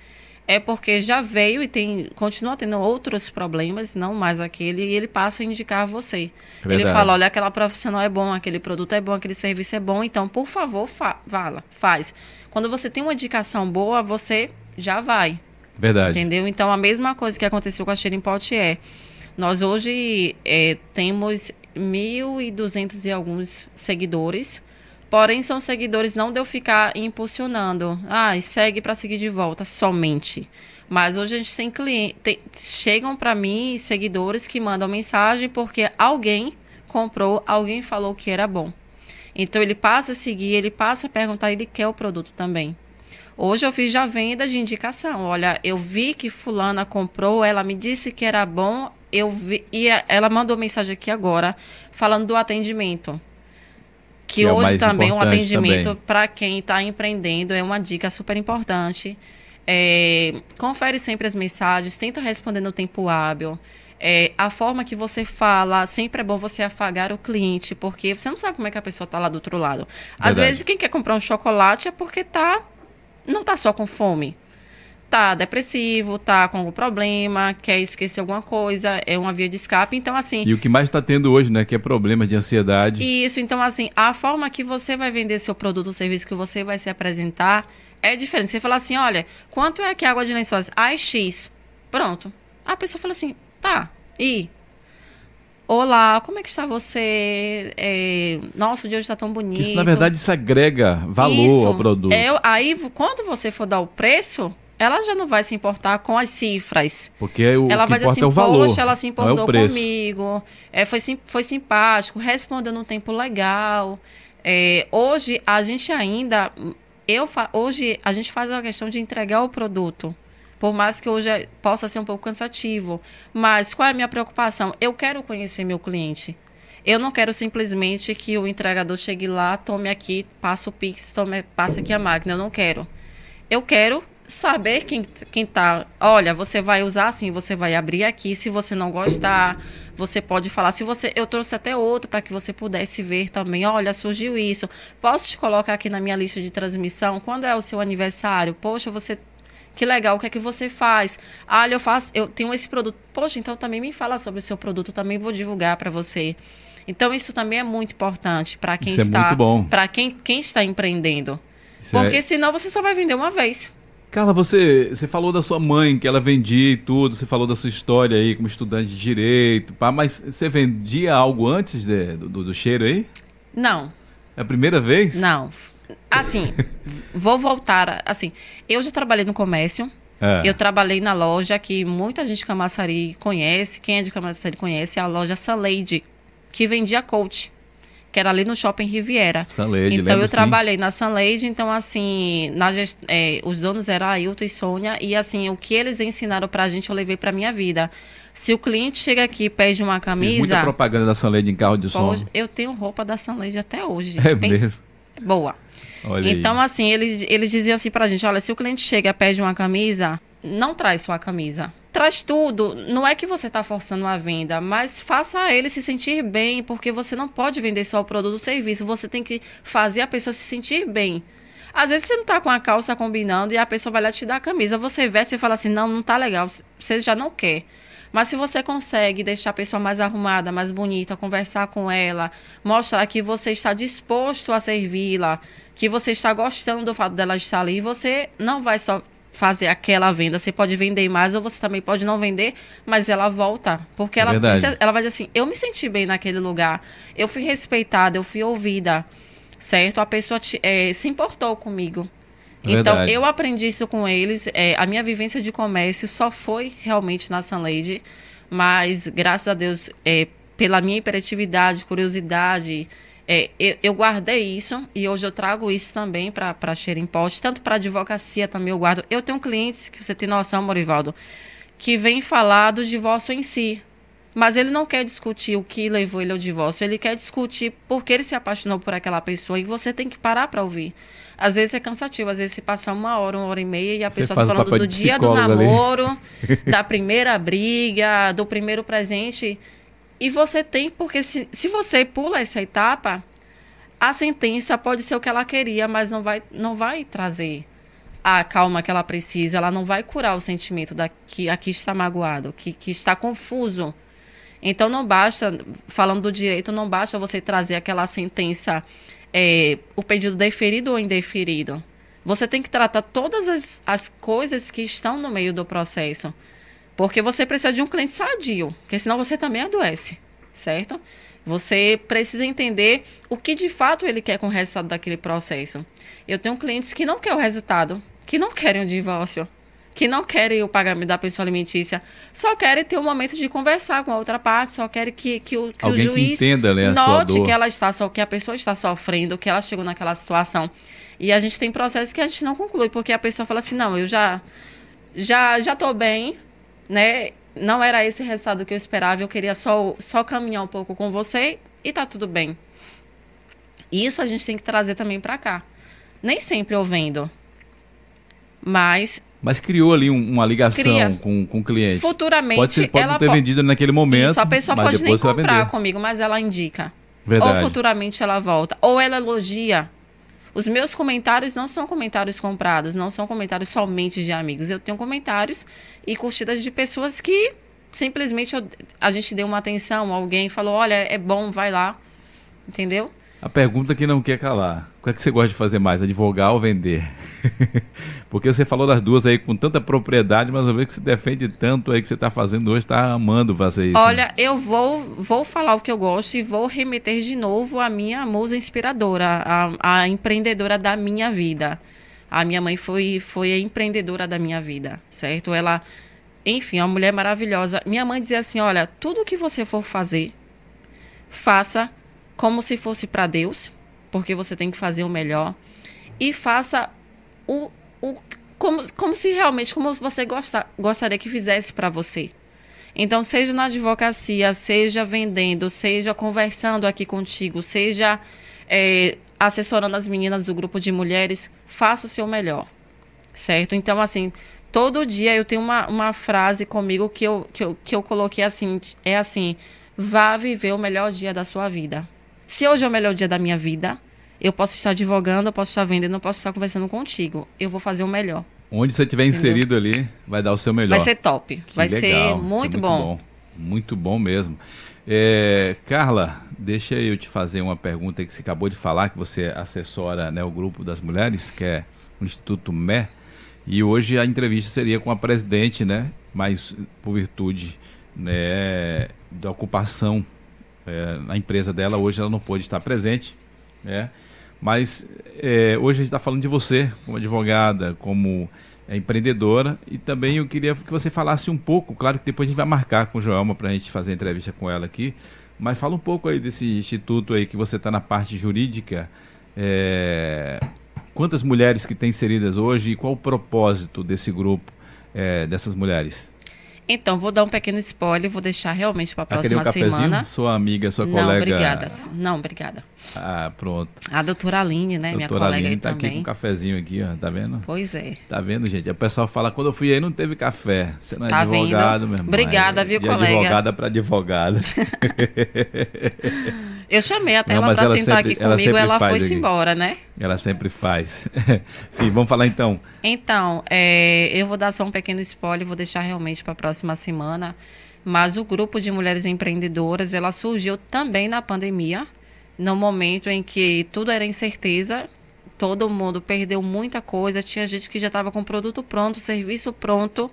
é porque já veio e tem continua tendo outros problemas, não mais aquele, e ele passa a indicar você. É ele fala, olha, aquela profissional é bom, aquele produto é bom, aquele serviço é bom, então, por favor, fa vala, faz. Quando você tem uma indicação boa, você já vai. Verdade. Entendeu? Então, a mesma coisa que aconteceu com a Cheira em Pote é, nós hoje é, temos 1.200 e alguns seguidores, porém são seguidores não de eu ficar impulsionando, ah, segue para seguir de volta somente. Mas hoje a gente tem clientes, chegam para mim seguidores que mandam mensagem porque alguém comprou, alguém falou que era bom. Então ele passa a seguir, ele passa a perguntar, ele quer o produto também. Hoje eu fiz já venda de indicação. Olha, eu vi que fulana comprou, ela me disse que era bom, eu vi, e ela mandou mensagem aqui agora falando do atendimento. Que, Que é o hoje mais também um importante atendimento para quem está empreendendo é uma dica super importante. É, confere sempre as mensagens, tenta responder no tempo hábil. É, a forma que você fala, sempre é bom você afagar o cliente, porque você não sabe como é que a pessoa está lá do outro lado. Às Verdade. vezes, quem quer comprar um chocolate é porque tá, não tá só com fome. Tá depressivo, tá com algum problema, quer esquecer alguma coisa, é uma via de escape. Então, assim, E o que mais está tendo hoje, né? Que é problemas de ansiedade. isso, então assim, a forma que você vai vender seu produto ou serviço que você vai se apresentar é diferente. Você fala assim, olha, quanto é aqui a água de lençóis? Ah, é X. Pronto. A pessoa fala assim, tá, e? Olá, como é que está você? É, Nossa, o dia hoje está tão bonito. Isso, na verdade, isso agrega valor Isso. ao produto. É, aí, quando você for dar o preço, ela já não vai se importar com as cifras Porque o ela que vai dizer importa assim, é o valor. poxa, ela se é importou preço. comigo, é, foi, sim- foi simpático, respondeu num tempo legal. É, hoje, a gente ainda... Eu hoje, a gente faz a questão de entregar o produto. Por mais que hoje é- possa ser um pouco cansativo. Mas qual é a minha preocupação? Eu quero conhecer meu cliente. Eu não quero simplesmente que o entregador chegue lá, tome aqui, passe o Pix, tome, passe aqui a máquina. Eu não quero. Eu quero saber quem, quem tá. Olha, você vai usar assim, você vai abrir aqui. Se você não gostar, você pode falar. Se você, eu trouxe até outro para que você pudesse ver também. Olha, surgiu isso. Posso te colocar aqui na minha lista de transmissão? Quando é o seu aniversário? Poxa, você que legal, o que é que você faz? Ah, olha, eu faço, eu tenho esse produto. Poxa, então também me fala sobre o seu produto, também vou divulgar para você. Então isso também é muito importante para quem Isso é está bom. para quem, quem está empreendendo. Isso é- Porque senão você só vai vender uma vez. Carla, você, você falou da sua mãe, que ela vendia e tudo, você falou da sua história aí como estudante de direito, pá, mas você vendia algo antes de- do, do cheiro aí? Não, É a primeira vez? não. Assim, vou voltar. a- Assim, eu já trabalhei no comércio. É. Eu trabalhei na loja que muita gente de Camaçari conhece. Quem é de Camaçari conhece, é a loja Sunlady, que vendia coach, que era ali no Shopping Riviera. Sunlady, então eu sim. trabalhei na Sunlady, então assim, na gest... é, os donos eram Ailton e Sônia, e assim, o que eles ensinaram pra gente eu levei pra minha vida. Se o cliente chega aqui e pede uma Fiz muita camisa, propaganda da Sunlady em carro de som. pode- eu tenho roupa da Sunlady até hoje. gente. É Pensa- mesmo. Boa. Olha Então, aí. assim, eles, eles diziam assim pra gente: olha, se o cliente chega e pede uma camisa, não traz sua camisa. Traz tudo. Não é que você está forçando a venda, mas faça ele se sentir bem, porque você não pode vender só o produto ou serviço. Você tem que fazer a pessoa se sentir bem. Às vezes você não tá com a calça combinando e a pessoa vai lá te dar a camisa. Você veste e fala assim: não, não tá legal. Você já não quer. Mas se você consegue deixar a pessoa mais arrumada, mais bonita, conversar com ela, mostrar que você está disposto a servi-la, que você está gostando do fato dela estar ali, você não vai só fazer aquela venda. Você pode vender mais ou você também pode não vender, mas ela volta. Porque É ela, precisa- ela vai dizer assim: eu me senti bem naquele lugar, eu fui respeitada, eu fui ouvida, certo? A pessoa te- eh, se importou comigo. Então, Verdade. eu aprendi isso com eles. É, a minha vivência de comércio só foi realmente na Sunlady, mas graças a Deus, é, pela minha hiperatividade, curiosidade, é, eu, eu guardei isso e hoje eu trago isso também para a Cheira Import, tanto para advocacia também eu guardo. Eu tenho clientes, que você tem noção, Morivaldo, que vêm falar do divórcio em si. Mas ele não quer discutir o que levou ele ao divórcio, ele quer discutir porque ele se apaixonou por aquela pessoa e você tem que parar para ouvir. Às vezes é cansativo, às vezes se passa uma hora, uma hora e meia e a Você pessoa tá o falando do dia do namoro, da primeira briga, do primeiro presente. E você tem, porque se, se você pula essa etapa, a sentença pode ser o que ela queria, mas não vai, não vai trazer a calma que ela precisa, ela não vai curar o sentimento da que aqui está magoado, que, que está confuso. Então não basta, falando do direito, não basta você trazer aquela sentença, é, o pedido deferido ou indeferido. Você tem que tratar todas as, as coisas que estão no meio do processo. Porque você precisa de um cliente sadio, porque senão você também adoece, certo? Você precisa entender o que de fato ele quer com o resultado daquele processo. Eu tenho clientes que não querem o resultado, que não querem o divórcio, que não querem o pagamento da pensão alimentícia, só querem ter um momento de conversar com a outra parte, só querem que, que, o, que o Alguém que juiz entenda, né, note que ela está só que a pessoa está sofrendo, que ela chegou naquela situação. E a gente tem processos que a gente não conclui, porque a pessoa fala assim: "Não, eu já já já tô bem, né? Não era esse resultado que eu esperava, eu queria só só caminhar um pouco com você e tá tudo bem". Isso a gente tem que trazer também para cá. Nem sempre eu vendo. Mas Mas criou ali um- uma ligação Cria. com, com o cliente. futuramente Pode, ser, pode ela não ter po- vendido naquele momento, Isso, a pessoa mas pode nem comprar comigo, mas ela indica. Verdade. Ou futuramente ela volta. Ou ela elogia. Os meus comentários não são comentários comprados, não são comentários somente de amigos. Eu tenho comentários e curtidas de pessoas que simplesmente a gente deu uma atenção, alguém falou, olha, é bom, vai lá. Entendeu? A pergunta que não quer calar. O que é que você gosta de fazer mais, advogar ou vender? Porque você falou das duas aí com tanta propriedade, mas eu vejo que você defende tanto aí que você está fazendo hoje, está amando fazer isso. Olha, eu vou, vou falar o que eu gosto e vou remeter de novo à minha musa inspiradora, a, a empreendedora da minha vida. A minha mãe foi, foi a empreendedora da minha vida, certo? Ela, enfim, é uma mulher maravilhosa. Minha mãe dizia assim: olha, tudo que você for fazer, faça como se fosse para Deus, porque você tem que fazer o melhor. E faça o, o como, como se realmente, como você gosta, gostaria que fizesse para você. Então, seja na advocacia, seja vendendo, seja conversando aqui contigo, seja é, assessorando as meninas do grupo de mulheres, faça o seu melhor, certo? Então, assim, todo dia eu tenho uma, uma frase comigo que eu, que, eu, que eu coloquei assim, é assim, vá viver o melhor dia da sua vida. Se hoje é o melhor dia da minha vida, eu posso estar advogando, eu posso estar vendendo, eu posso estar conversando contigo. Eu vou fazer o melhor. Onde você estiver inserido ali, vai dar o seu melhor. Vai ser top. Que vai legal, ser é muito, bom. Muito bom mesmo. É, Carla, deixa eu te fazer uma pergunta que você acabou de falar, que você assessora né, o grupo das mulheres, que é o Instituto MER, e hoje a entrevista seria com a presidente, né? Mas por virtude né, da ocupação é, na empresa dela, hoje ela não pôde estar presente, né? Mas é, hoje a gente está falando de você, como advogada, como é, empreendedora, e também eu queria que você falasse um pouco, claro que depois a gente vai marcar com Joelma para a gente fazer a entrevista com ela aqui, mas fala um pouco aí desse instituto aí que você está na parte jurídica, é, quantas mulheres que tem inseridas hoje e qual o propósito desse grupo, é, dessas mulheres? Então, vou dar um pequeno spoiler, vou deixar realmente para a um próxima cafezinho? semana. Sua amiga, sua Não, colega... obrigada. Não, obrigada. Ah, pronto. A doutora Aline, né? minha Doutora colega Aline aí tá aqui com também. um cafezinho aqui, ó, tá vendo? Pois é. Tá vendo, gente? O pessoal fala, quando eu fui aí não teve café. Você não é Tá advogado, vendo? meu irmão. Obrigada, É viu, de colega? advogada para advogada. Eu chamei até Não, ela para ela sentar sempre- aqui ela comigo, ela faz foi-se embora, né? Ela sempre faz. Sim, vamos falar então. Então, é, eu vou dar só um pequeno spoiler, vou deixar realmente para a próxima semana. Mas o grupo de mulheres empreendedoras, ela surgiu também na pandemia, no momento em que tudo era incerteza, todo mundo perdeu muita coisa, tinha gente que já estava com o produto pronto, serviço pronto,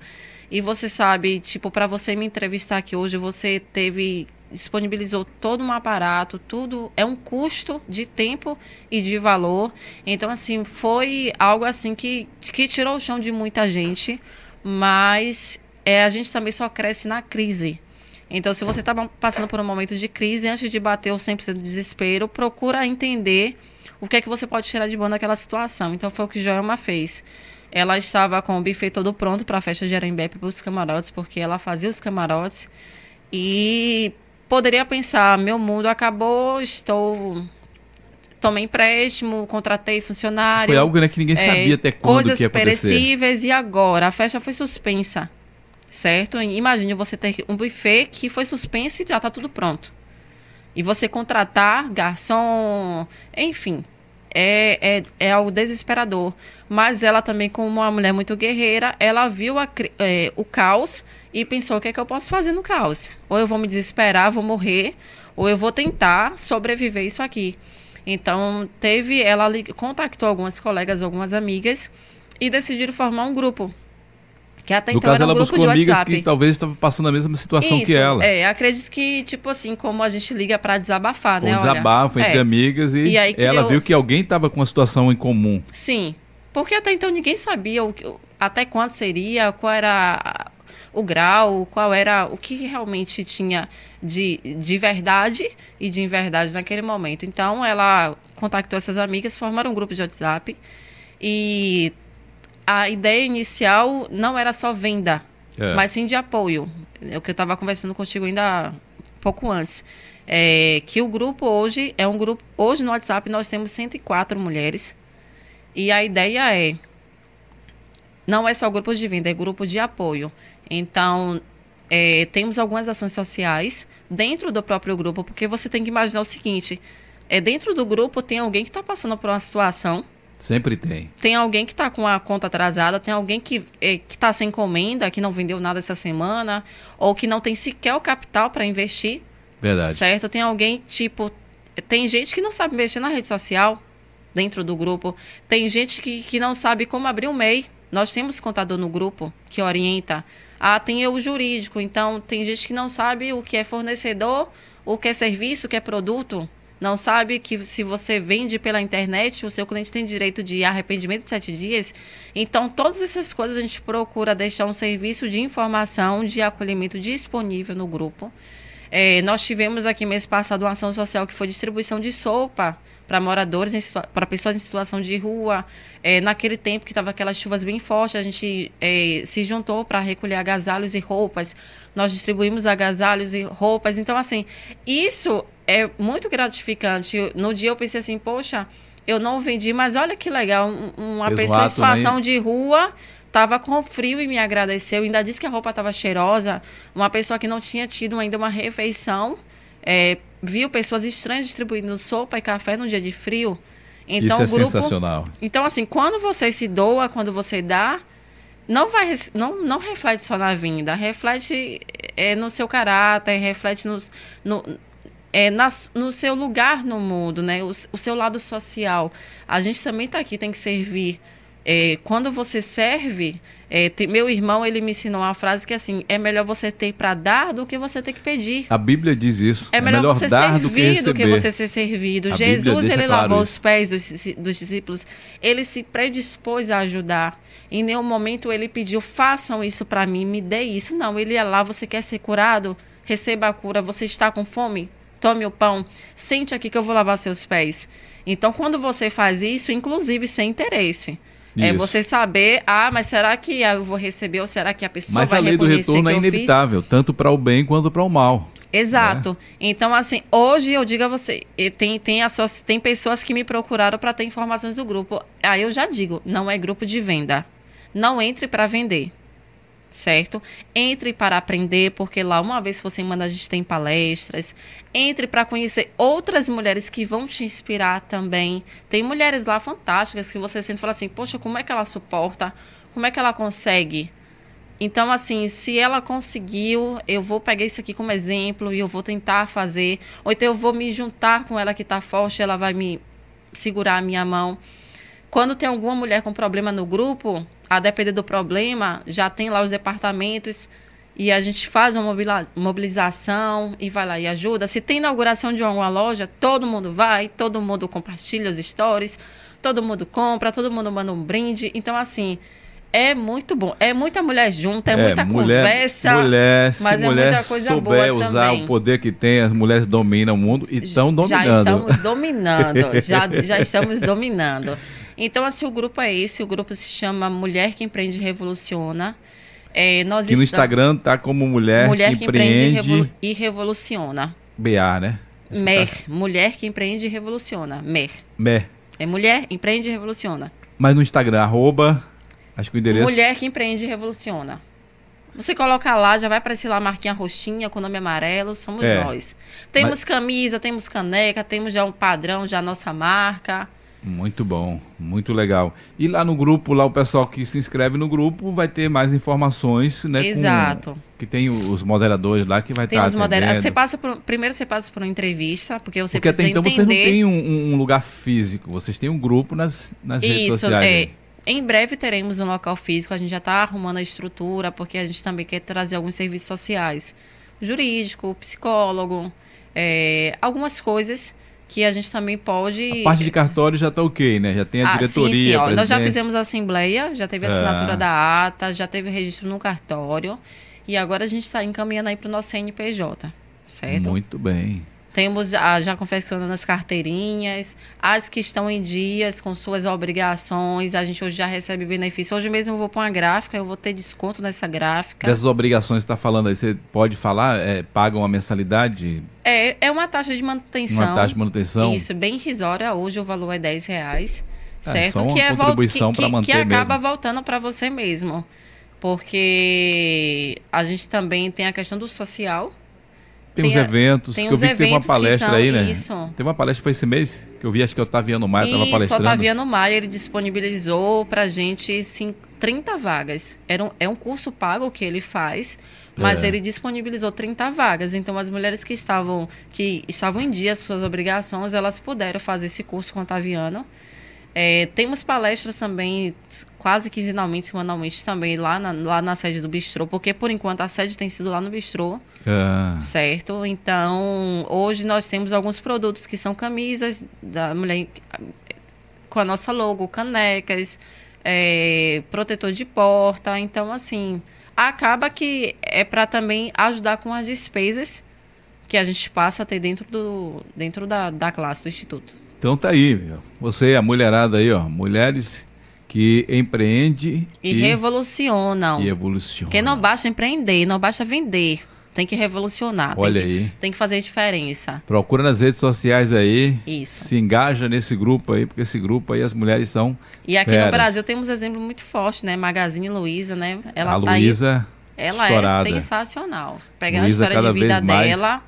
e você sabe, tipo, para você me entrevistar aqui hoje, você teve disponibilizou todo um aparato, tudo é um custo de tempo e de valor. Então, assim, foi algo assim que, que tirou o chão de muita gente, mas é, a gente também só cresce na crise. Então, se você está passando por um momento de crise, antes de bater o 100% de desespero, procura entender o que é que você pode tirar de bom daquela situação. Então, foi o que Joelma fez. Ela estava com o buffet todo pronto para a festa de Arembepe para os camarotes, porque ela fazia os camarotes. E poderia pensar, meu mundo acabou, estou tomei empréstimo, contratei funcionário. Foi algo né, que ninguém é, sabia até quando coisas que ia acontecer. perecíveis e agora a festa foi suspensa, certo? Imagine você ter um buffet que foi suspenso e já está tudo pronto. E você contratar garçom, enfim, é, é, é algo desesperador. Mas ela também, como uma mulher muito guerreira, ela viu a, é, o caos e pensou: o que é que eu posso fazer no caos? Ou eu vou me desesperar, vou morrer, ou eu vou tentar sobreviver isso aqui. Então, teve, ela contactou algumas colegas, algumas amigas e decidiram formar um grupo. Que até no então caso, era um ela grupo buscou de amigas WhatsApp. que talvez estavam passando a mesma situação Isso, que ela. É, acredito que, tipo assim, como a gente liga para desabafar, Foi né? um Olha, desabafo entre é. amigas e, E aí ela criou- viu que alguém estava com uma situação em comum. Sim, porque até então ninguém sabia o, que- até quanto seria, qual era o grau, qual era o que realmente tinha de, de verdade e de inverdade naquele momento. Então ela contactou essas amigas, formaram um grupo de WhatsApp e a ideia inicial não era só venda, É. mas sim de apoio. É o que eu estava conversando contigo ainda pouco antes. É, que o grupo hoje é um grupo. Hoje no WhatsApp nós temos 104 mulheres. E a ideia é. Não é só grupo de venda, é grupo de apoio. Então, é, temos algumas ações sociais dentro do próprio grupo, porque você tem que imaginar o seguinte: é, dentro do grupo tem alguém que está passando por uma situação Sempre tem. tem alguém que está com a conta atrasada, tem alguém que eh, está sem encomenda, que não vendeu nada essa semana, ou que não tem sequer o capital para investir, Verdade. certo? Tem alguém, tipo, tem gente que não sabe mexer na rede social dentro do grupo, tem gente que, que não sabe como abrir um MEI. Nós temos contador no grupo que orienta. Ah, tem o jurídico, então tem gente que não sabe o que é fornecedor, o que é serviço, o que é produto. Não sabe que se você vende pela internet, o seu cliente tem direito de arrependimento de sete dias. Então, todas essas coisas a gente procura deixar um serviço de informação, de acolhimento disponível no grupo. É, nós tivemos aqui mês passado uma ação social que foi distribuição de sopa para moradores, em para pessoas em situação de rua. É, naquele tempo que estava aquelas chuvas bem fortes, a gente é, se juntou para recolher agasalhos e roupas. Nós distribuímos agasalhos e roupas. Então, assim, isso é muito gratificante. No dia eu pensei assim, poxa, eu não vendi, mas olha que legal, um- uma Fez um pessoa em ato, né? situação de rua estava com frio e me agradeceu. Ainda disse que a roupa estava cheirosa. Uma pessoa que não tinha tido ainda uma refeição, é, viu pessoas estranhas distribuindo sopa e café no dia de frio. Então, Isso é o grupo, sensacional. então, assim, quando você se doa, quando você dá, não vai não, não reflete só na vinda, reflete é, no seu caráter, reflete no, no, é, na, no seu lugar no mundo, né? O, o seu lado social. A gente também está aqui, tem que servir. É, quando você serve, é, meu irmão ele me ensinou uma frase que assim é melhor você ter para dar do que você ter que pedir. A Bíblia diz isso. É melhor, você dar do que servir do que, você ser servido. A Jesus, ele claro lavou isso. os pés dos, dos discípulos. Ele se predispôs a ajudar. Em nenhum momento ele pediu, façam isso para mim, me dê isso. Não, ele ia lá, você quer ser curado? Receba a cura. Você está com fome? Tome o pão. Sente aqui que eu vou lavar seus pés. Então, quando você faz isso, inclusive sem interesse, é Isso. você saber, ah, mas será que eu vou receber ou será que a pessoa Mas vai a lei do retorno é eu fiz? inevitável, tanto para o bem quanto para o mal. Exato. Então, assim, hoje eu digo a você, tem, tem, associ- tem pessoas que me procuraram para ter informações do grupo. Aí eu já digo, não é grupo de venda. Não entre para vender. Certo? Entre para aprender, porque lá, uma vez você manda, a gente tem palestras. Entre para conhecer outras mulheres que vão te inspirar também. Tem mulheres lá fantásticas que você sente e fala assim: Poxa, como é que ela suporta? Como é que ela consegue? Então, assim, se ela conseguiu, eu vou pegar isso aqui como exemplo e eu vou tentar fazer. Ou então eu vou me juntar com ela que está forte, ela vai me segurar a minha mão. Quando tem alguma mulher com problema no grupo, a depender do problema, já tem lá os departamentos e a gente faz uma mobilização e vai lá e ajuda. Se tem inauguração de alguma loja, todo mundo vai, todo mundo compartilha os stories, todo mundo compra, todo mundo manda um brinde. Então, assim, é muito bom. É muita mulher junta, é, muita mulher, conversa. Mulher, se mas é mulher muita coisa souber boa usar também. o poder que tem, as mulheres dominam o mundo e estão Já dominando. estamos dominando, já, já estamos dominando. Então, assim, o grupo é esse, o grupo se chama Mulher que Empreende e Revoluciona. É, nós Que no estamos- Instagram tá como mulher, Mulher que empreende e empreende, e revoluciona. BA, né? MER, tá- mulher que empreende e revoluciona. MER. MER. É mulher, empreende e revoluciona. Mas no Instagram, arroba, acho que o endereço... Mulher que empreende e revoluciona. Você coloca lá, já vai aparecer lá a marquinha roxinha com o nome amarelo, somos É. nós. Temos camisa, temos caneca, temos já um padrão, já a nossa marca. Muito bom, muito legal. E lá no grupo, lá o pessoal que se inscreve no grupo vai ter mais informações, né? com- Exato. que tem os moderadores lá que vai Tem estar os modera- atendendo. Você passa por, primeiro você passa por uma entrevista, porque você Porque até precisa então vocês não entender. têm um, um lugar físico, vocês têm um grupo nas, nas redes Isso, sociais. é. aí. Em breve teremos um local físico, a gente já está arrumando a estrutura, porque a gente também quer trazer alguns serviços sociais. Jurídico, psicólogo, é, algumas coisas que a gente também pode. A parte de cartório já está ok, né? Já tem a Ah, diretoria. sim, sim, ó, nós já fizemos a assembleia, já teve a Ah. assinatura da ata, já teve registro no cartório. E agora a gente está encaminhando aí para o nosso CNPJ, certo? Muito bem. Temos a, já confeccionando as carteirinhas, as que estão em dias com suas obrigações. A gente hoje já recebe benefício. Hoje mesmo eu vou pôr uma gráfica, eu vou ter desconto nessa gráfica. Dessas obrigações que você está falando aí, você pode falar? É, pagam uma mensalidade, É, é uma taxa de manutenção. uma taxa de manutenção? Isso, bem irrisória. Hoje o valor é 10 reais. É, Certo? que é contribuição que, que- manter que acaba mesmo. voltando para você mesmo. Porque a gente também tem a questão do social. Tem, tem uns a- eventos, tem que eu vi que teve uma palestra são- aí, né? isso. Teve uma palestra foi esse mês, que eu vi, acho que é o Otaviano Maia estava palestrando. Otaviano Maia, ele disponibilizou pra gente sim, 30 vagas. Era um, é um curso pago que ele faz, mas É. ele disponibilizou 30 vagas. Então, as mulheres que estavam, que estavam em dia as suas obrigações, elas puderam fazer esse curso com o Otaviano. É, temos palestras também, quase quinzenalmente, semanalmente, também lá na, lá na sede do Bistrô, porque por enquanto a sede tem sido lá no Bistrô. Ah, Certo? Então, hoje nós temos alguns produtos que são camisas da mulher com a nossa logo, canecas, é, protetor de porta. Então, assim, acaba que é para também ajudar com as despesas que a gente passa a ter dentro, do, dentro da, da classe do Instituto. Então tá aí, meu. Você, a mulherada aí, ó. Mulheres que empreende E, e, revolucionam. e evoluciona. Porque não basta empreender, não basta vender. Tem que revolucionar. Olha tem que, aí. Tem que fazer diferença. Procura nas redes sociais aí. Isso. Se engaja nesse grupo aí, porque esse grupo aí as mulheres são. E aqui Feras. no Brasil temos um exemplo muito forte, né? Magazine Luiza, né? Ela a tá aí, Luísa ela estourada. é sensacional. Pegar a história de vida vez mais.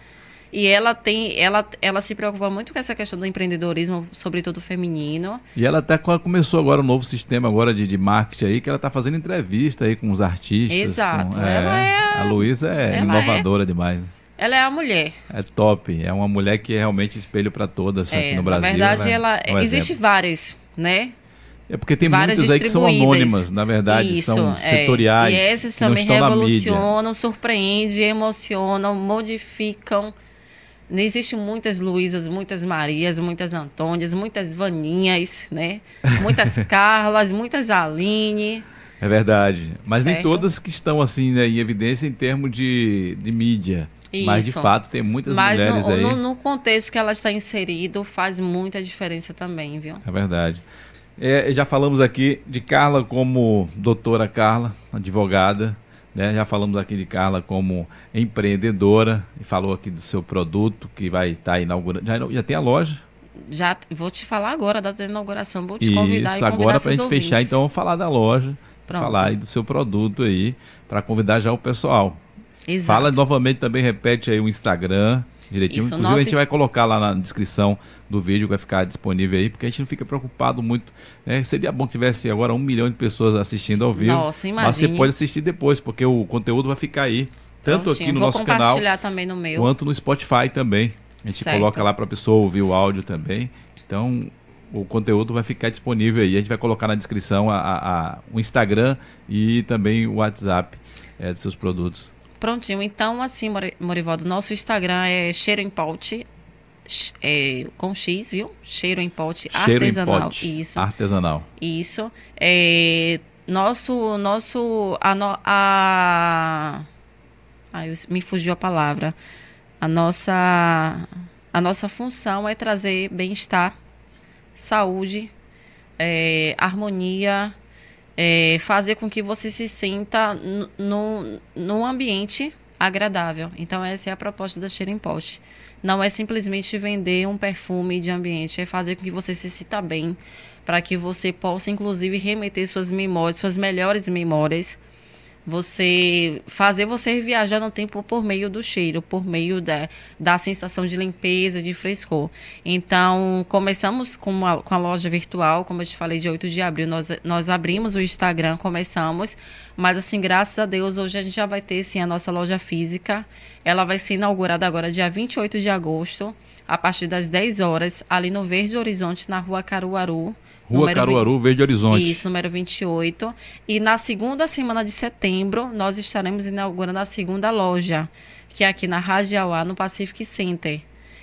E ela tem, ela, ela se preocupa muito com essa questão do empreendedorismo, sobretudo feminino. E ela até co- começou agora um novo sistema agora de, de marketing aí, que ela tá fazendo entrevista aí com os artistas. Exato. com- Ela é- A Luísa é ela inovadora demais. Ela é a mulher. É top. É uma mulher que é realmente espelho para todas aqui É, no Brasil. na verdade, né? ela É um existe exemplo. várias, né? É porque tem várias muitas aí que são anônimas, na verdade, Isso, são é. setoriais. E essas também revolucionam, surpreendem, emocionam, modificam. Não Existem muitas Luísas, muitas Marias, muitas Antônias, muitas Vaninhas, né? Muitas Carlas, muitas Aline. É verdade. Mas nem Certo. todas que estão assim né, em evidência em termos de, de mídia. Mas de Isso. fato tem muitas Mas mulheres no, aí. no, no contexto que ela está inserido, faz muita diferença também, viu? É verdade. É, já falamos aqui de Carla como doutora Carla, advogada. Né? Já falamos aqui de Carla como empreendedora. E falou aqui do seu produto que vai estar inaugurando. Já, já tem a loja? Já vou te falar agora da inauguração, vou te convidar Isso, e convidar agora para a gente fechar, ouvintes. então vamos falar da loja. Pronto. Falar aí do seu produto aí, para convidar já o pessoal. Exato. Fala novamente também, repete aí o Instagram direitinho. Isso, Inclusive a gente vai colocar lá na descrição do vídeo que vai ficar disponível aí, porque a gente não fica preocupado muito. né? Seria bom que tivesse agora um milhão de pessoas assistindo ao vivo. Nossa, mas você pode assistir depois, porque o conteúdo vai ficar aí. Tanto Prontinho. aqui no vou nosso canal, no meu. quanto no Spotify também. A gente Certo. coloca lá para a pessoa ouvir o áudio também. Então, o conteúdo vai ficar disponível aí. A gente vai colocar na descrição a, a- a- o Instagram e também o WhatsApp é, dos seus produtos. Prontinho. Então, assim, Morivaldo, nosso Instagram é Cheiro em Pote, é, com X, viu? Cheiro em Pote Cheiro em artesanal. pote. Isso. Artesanal. Isso. É, nosso, nosso, a, no- a, ai, me fugiu a palavra. A nossa, a nossa função é trazer bem-estar, saúde, é, harmonia é, fazer com que você se sinta no, no ambiente agradável. Então, essa é a proposta da Cheira Post. Não é simplesmente vender um perfume de ambiente, é fazer com que você se sinta bem, para que você possa, inclusive, remeter suas memórias, suas melhores memórias você fazer você viajar no tempo por meio do cheiro, por meio da, da sensação de limpeza, de frescor. Então, começamos com a, com a loja virtual, como eu te falei, de 8 de abril, nós, nós abrimos o Instagram, começamos, mas assim, graças a Deus, hoje a gente já vai ter sim a nossa loja física. Ela vai ser inaugurada agora dia 28 de agosto, a partir das 10 horas, ali no Verde Horizonte, na rua Caruaru. Rua Caruaru, 20... Verde Horizonte. Isso, número 28. E na segunda semana de setembro, nós estaremos inaugurando a segunda loja, que é aqui na Radial no Pacific Center.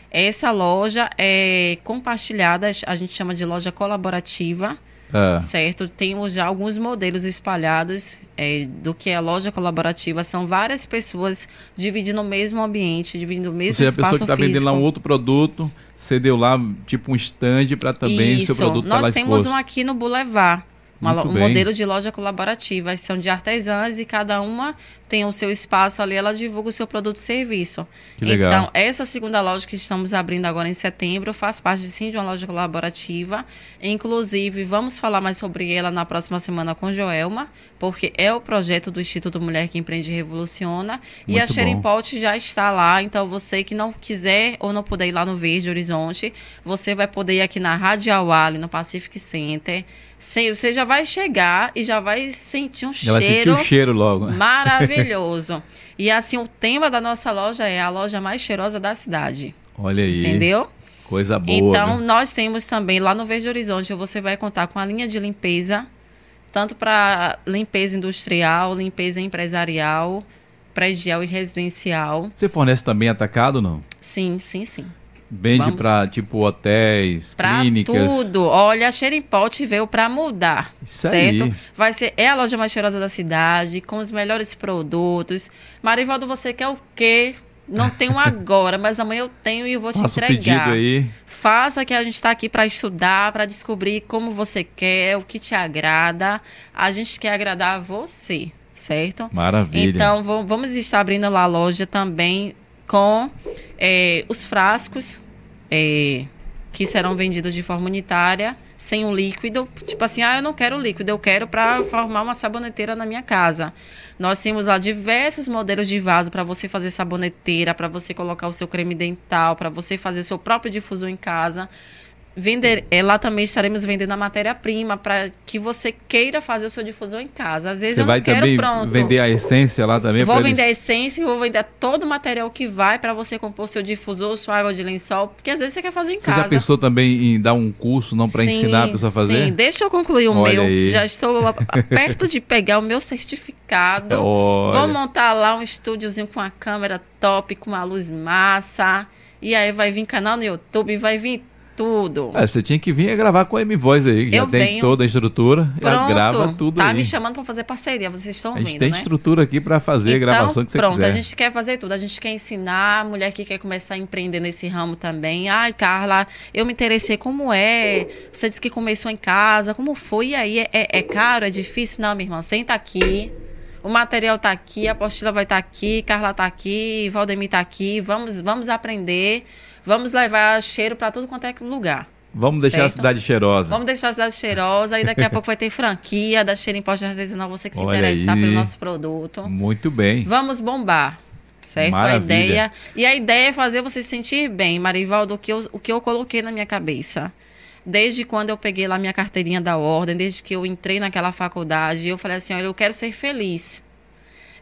Essa loja é compartilhada, a gente chama de loja colaborativa, é. certo? Temos já alguns modelos espalhados é, do que é a loja colaborativa. São várias pessoas dividindo o mesmo ambiente, dividindo o mesmo Ou seja, espaço a pessoa que está vendendo lá um outro produto, você deu lá tipo um stand para também Isso. seu produto tá Nós temos um aqui no Boulevard. Uma, um modelo de loja colaborativa. São de artesãs e cada uma tem o seu espaço ali, ela divulga o seu produto e serviço. Que legal. Então, essa segunda loja que estamos abrindo agora em setembro faz parte, sim, de uma loja colaborativa. Inclusive, vamos falar mais sobre ela na próxima semana com Joelma, porque é o projeto do Instituto Mulher que Empreende e Revoluciona. Muito e a Sharing Pot já está lá, então você que não quiser ou não puder ir lá no Verde Horizonte, você vai poder ir aqui na Rádio Awali, no Pacific Center. Você já vai chegar e já vai sentir um já cheiro. Vai sentir o cheiro logo. Maravilhoso. E assim, o tema da nossa loja é a loja mais cheirosa da cidade. Olha aí. Entendeu? Coisa boa. Então, né? nós temos também lá no Verde Horizonte, você vai contar com a linha de limpeza, tanto para limpeza industrial, limpeza empresarial, predial e residencial. Você fornece também atacado não? Sim, sim, sim. Vende para tipo hotéis, pra clínicas. tudo. Olha, a Xerimpot veio para mudar, Isso certo? Aí. Vai ser é a loja mais cheirosa da cidade, com os melhores produtos. Marivaldo, você quer o quê? Não tenho agora, mas amanhã eu tenho e eu vou te Faça entregar. O aí. Faça que a gente está aqui para estudar, para descobrir como você quer, o que te agrada. A gente quer agradar você, certo? Maravilha. Então vamos estar abrindo lá a loja também com é, os frascos é, que serão vendidos de forma unitária, sem um líquido. Tipo assim, ah, eu não quero líquido, eu quero para formar uma saboneteira na minha casa. Nós temos lá diversos modelos de vaso para você fazer saboneteira, para você colocar o seu creme dental, para você fazer o seu próprio difusor em casa vender, é, lá também estaremos vendendo a matéria-prima para que você queira fazer o seu difusor em casa. Às vezes você eu vai quero também pronto. vender a essência lá também? Vou vender eles... a essência e vou vender todo o material que vai para você compor seu difusor, sua água de lençol, porque às vezes você quer fazer em você casa. Você já pensou também em dar um curso, não para ensinar a pessoa a fazer? Sim, deixa eu concluir o Olha meu. Aí. Já estou perto de pegar o meu certificado. Olha. Vou montar lá um estúdiozinho com a câmera top, com uma luz massa. E aí vai vir canal no YouTube, vai vir tudo. É, você tinha que vir gravar com a M-Voz aí, que eu já tem venho. toda a estrutura. Pronto, grava tudo tá aí. me chamando para fazer parceria, vocês estão vendo, A gente tem né? estrutura aqui para fazer então, a gravação que você pronto, quiser. Pronto, a gente quer fazer tudo. A gente quer ensinar, a mulher que quer começar a empreender nesse ramo também. Ai, Carla, eu me interessei, como é? Você disse que começou em casa, como foi? E aí, é, é, é caro, é difícil? Não, minha irmã, senta aqui. O material está aqui, a apostila vai estar tá aqui, Carla está aqui, Valdemir está aqui. Vamos, vamos aprender, vamos levar cheiro para tudo quanto é lugar. Vamos deixar certo? a cidade cheirosa. Vamos deixar a cidade cheirosa e daqui a pouco vai ter franquia da Cheiro Imposto Artesanal, você que se Olha interessar aí. pelo nosso produto. Muito bem. Vamos bombar. Certo? Maravilha. A ideia. E a ideia é fazer você se sentir bem, Marivaldo, o que eu, o que eu coloquei na minha cabeça. Desde quando eu peguei lá minha carteirinha da ordem, desde que eu entrei naquela faculdade, eu falei assim: olha, eu quero ser feliz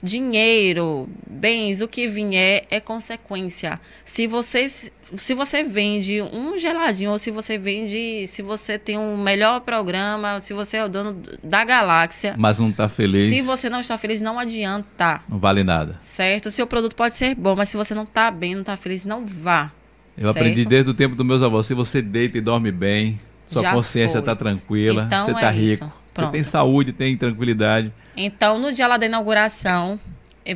dinheiro, bens, o que vier é consequência. Se você se você vende um geladinho ou se você vende, se você tem um melhor programa, se você é o dono da galáxia, mas não está feliz. Se você não está feliz, não adianta. Não vale nada. Certo? Seu produto pode ser bom, mas se você não está bem, não está feliz, não vá. Eu certo? aprendi desde o tempo dos meus avós, se você deita e dorme bem, sua Já consciência está tranquila, então, você está é rico. Você tem saúde, tem tranquilidade. Então, no dia lá da inauguração,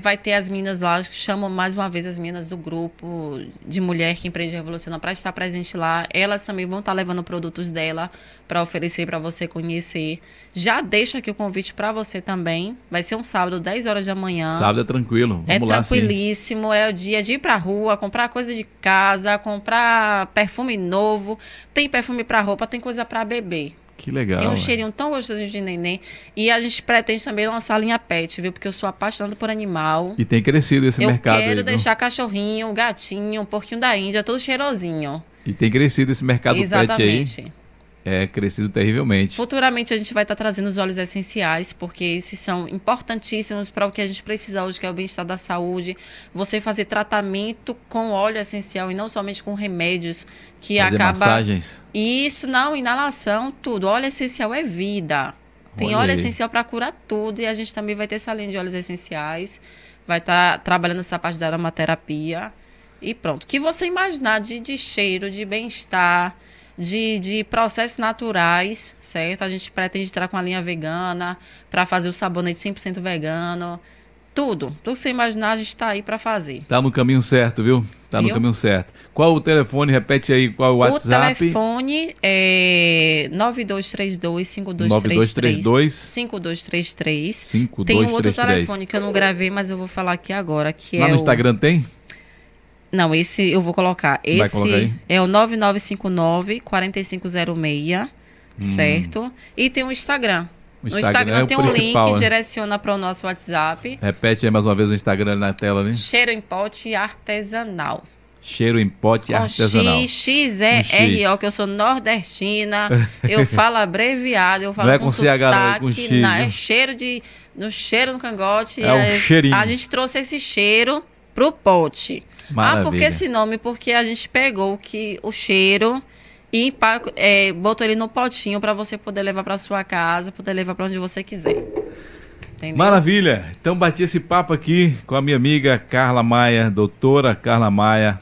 vai ter as meninas lá, chamam mais uma vez as meninas do grupo de mulher que empreende revoluciona para estar presente lá. Elas também vão estar levando produtos dela para oferecer para você conhecer. Já deixo aqui o convite para você também. Vai ser um sábado, 10 horas da manhã. Sábado é tranquilo. É Vamos lá, sim. tranquilíssimo, é o dia de ir pra rua, comprar coisa de casa, comprar perfume novo. Tem perfume para roupa, tem coisa para beber. Que legal. Tem um cheirinho tão gostoso de neném. E a gente pretende também lançar a linha pet, viu? Porque eu sou apaixonada por animal. E tem crescido esse eu mercado aí. quero viu? deixar cachorrinho, gatinho, porquinho da Índia, todo cheirosinho. E tem crescido esse mercado pet aí. Exatamente. É crescido terrivelmente. Futuramente a gente vai estar trazendo os óleos essenciais, porque esses são importantíssimos para o que a gente precisa hoje, que é o bem-estar da saúde. Você fazer tratamento com óleo essencial e não somente com remédios que Fazer acaba. massagens. Isso, não, inalação, tudo. Óleo essencial é vida. Tem Olha óleo aí. essencial para curar tudo e a gente também vai ter essa linha de óleos essenciais. Vai estar trabalhando essa parte da aromaterapia. E pronto. O que você imaginar de, de cheiro, de bem-estar, de, de processos naturais, certo? A gente pretende entrar com a linha vegana para fazer o sabonete 100% vegano. Tudo. Tudo que você imaginar, a gente está aí para fazer. Tá no caminho certo, viu? Tá no caminho certo. Qual o telefone? Repete aí qual o WhatsApp. O telefone é 9232-5233. 9232 5233. Tem um outro 5233. telefone que eu não gravei, mas eu vou falar aqui agora, que Lá é no o... Instagram tem? Não, esse eu vou colocar. Esse colocar aí? é o 9959-4506, certo? E tem o Instagram. Hum. O no Instagram Instagram é tem um link que né? direciona para o nosso WhatsApp. Repete aí mais uma vez o Instagram ali na tela, né? Cheiro em pote artesanal. Cheiro em pote Com artesanal. X, X, X. R, O, que eu sou nordestina, eu falo abreviado, eu falo Não é com, com CH é sotaque, com X, não, é cheiro de, no cheiro no cangote. É um cheirinho. A gente trouxe esse cheiro pro pote. Ah, Maravilha. por que esse nome? Porque a gente pegou que o cheiro e é, botou ele no potinho para você poder levar para sua casa, poder levar para onde você quiser. Entendeu? Maravilha! Então bati esse papo aqui com a minha amiga Carla Maia, doutora Carla Maia,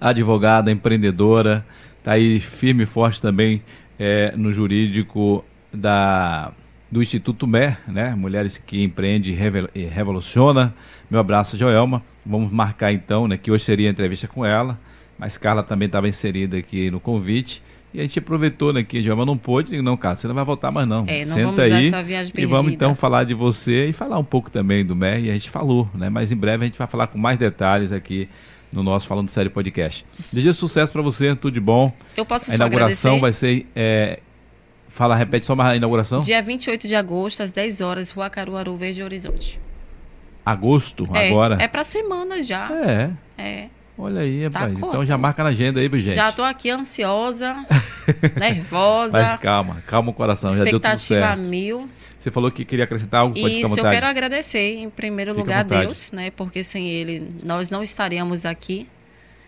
advogada, empreendedora, tá aí firme e forte também é, no jurídico da, do Instituto MER, né? Mulheres que Empreende e Revoluciona. Meu abraço, Joelma. Vamos marcar então, né? Que hoje seria a entrevista com ela, mas Carla também estava inserida aqui no convite. E a gente aproveitou, né, que a Joelma não pôde. Digo, não, Carla, você não vai voltar mais não. É, não Senta vamos dar aí essa viagem e vamos então falar de você e falar um pouco também do MER. E a gente falou, né? Mas em breve a gente vai falar com mais detalhes aqui no nosso Falando Sério Podcast. Desejo sucesso para você, tudo de bom. Eu posso A inauguração vai ser. é, Fala, repete só mais a inauguração. Dia 28 de agosto, às 10 horas, Rua Caruaru, Verde Horizonte. Agosto, É, agora. É pra semana já. É, É. olha aí, Tá rapaz. com- então já marca na agenda aí, viu, gente? Já tô aqui ansiosa, nervosa, Mas calma, calma o coração, já deu tudo certo. mil. Você falou que queria acrescentar algo, pode Isso, eu quero agradecer, em primeiro Fica lugar, a. Deus, né? Porque sem Ele nós não estaríamos aqui.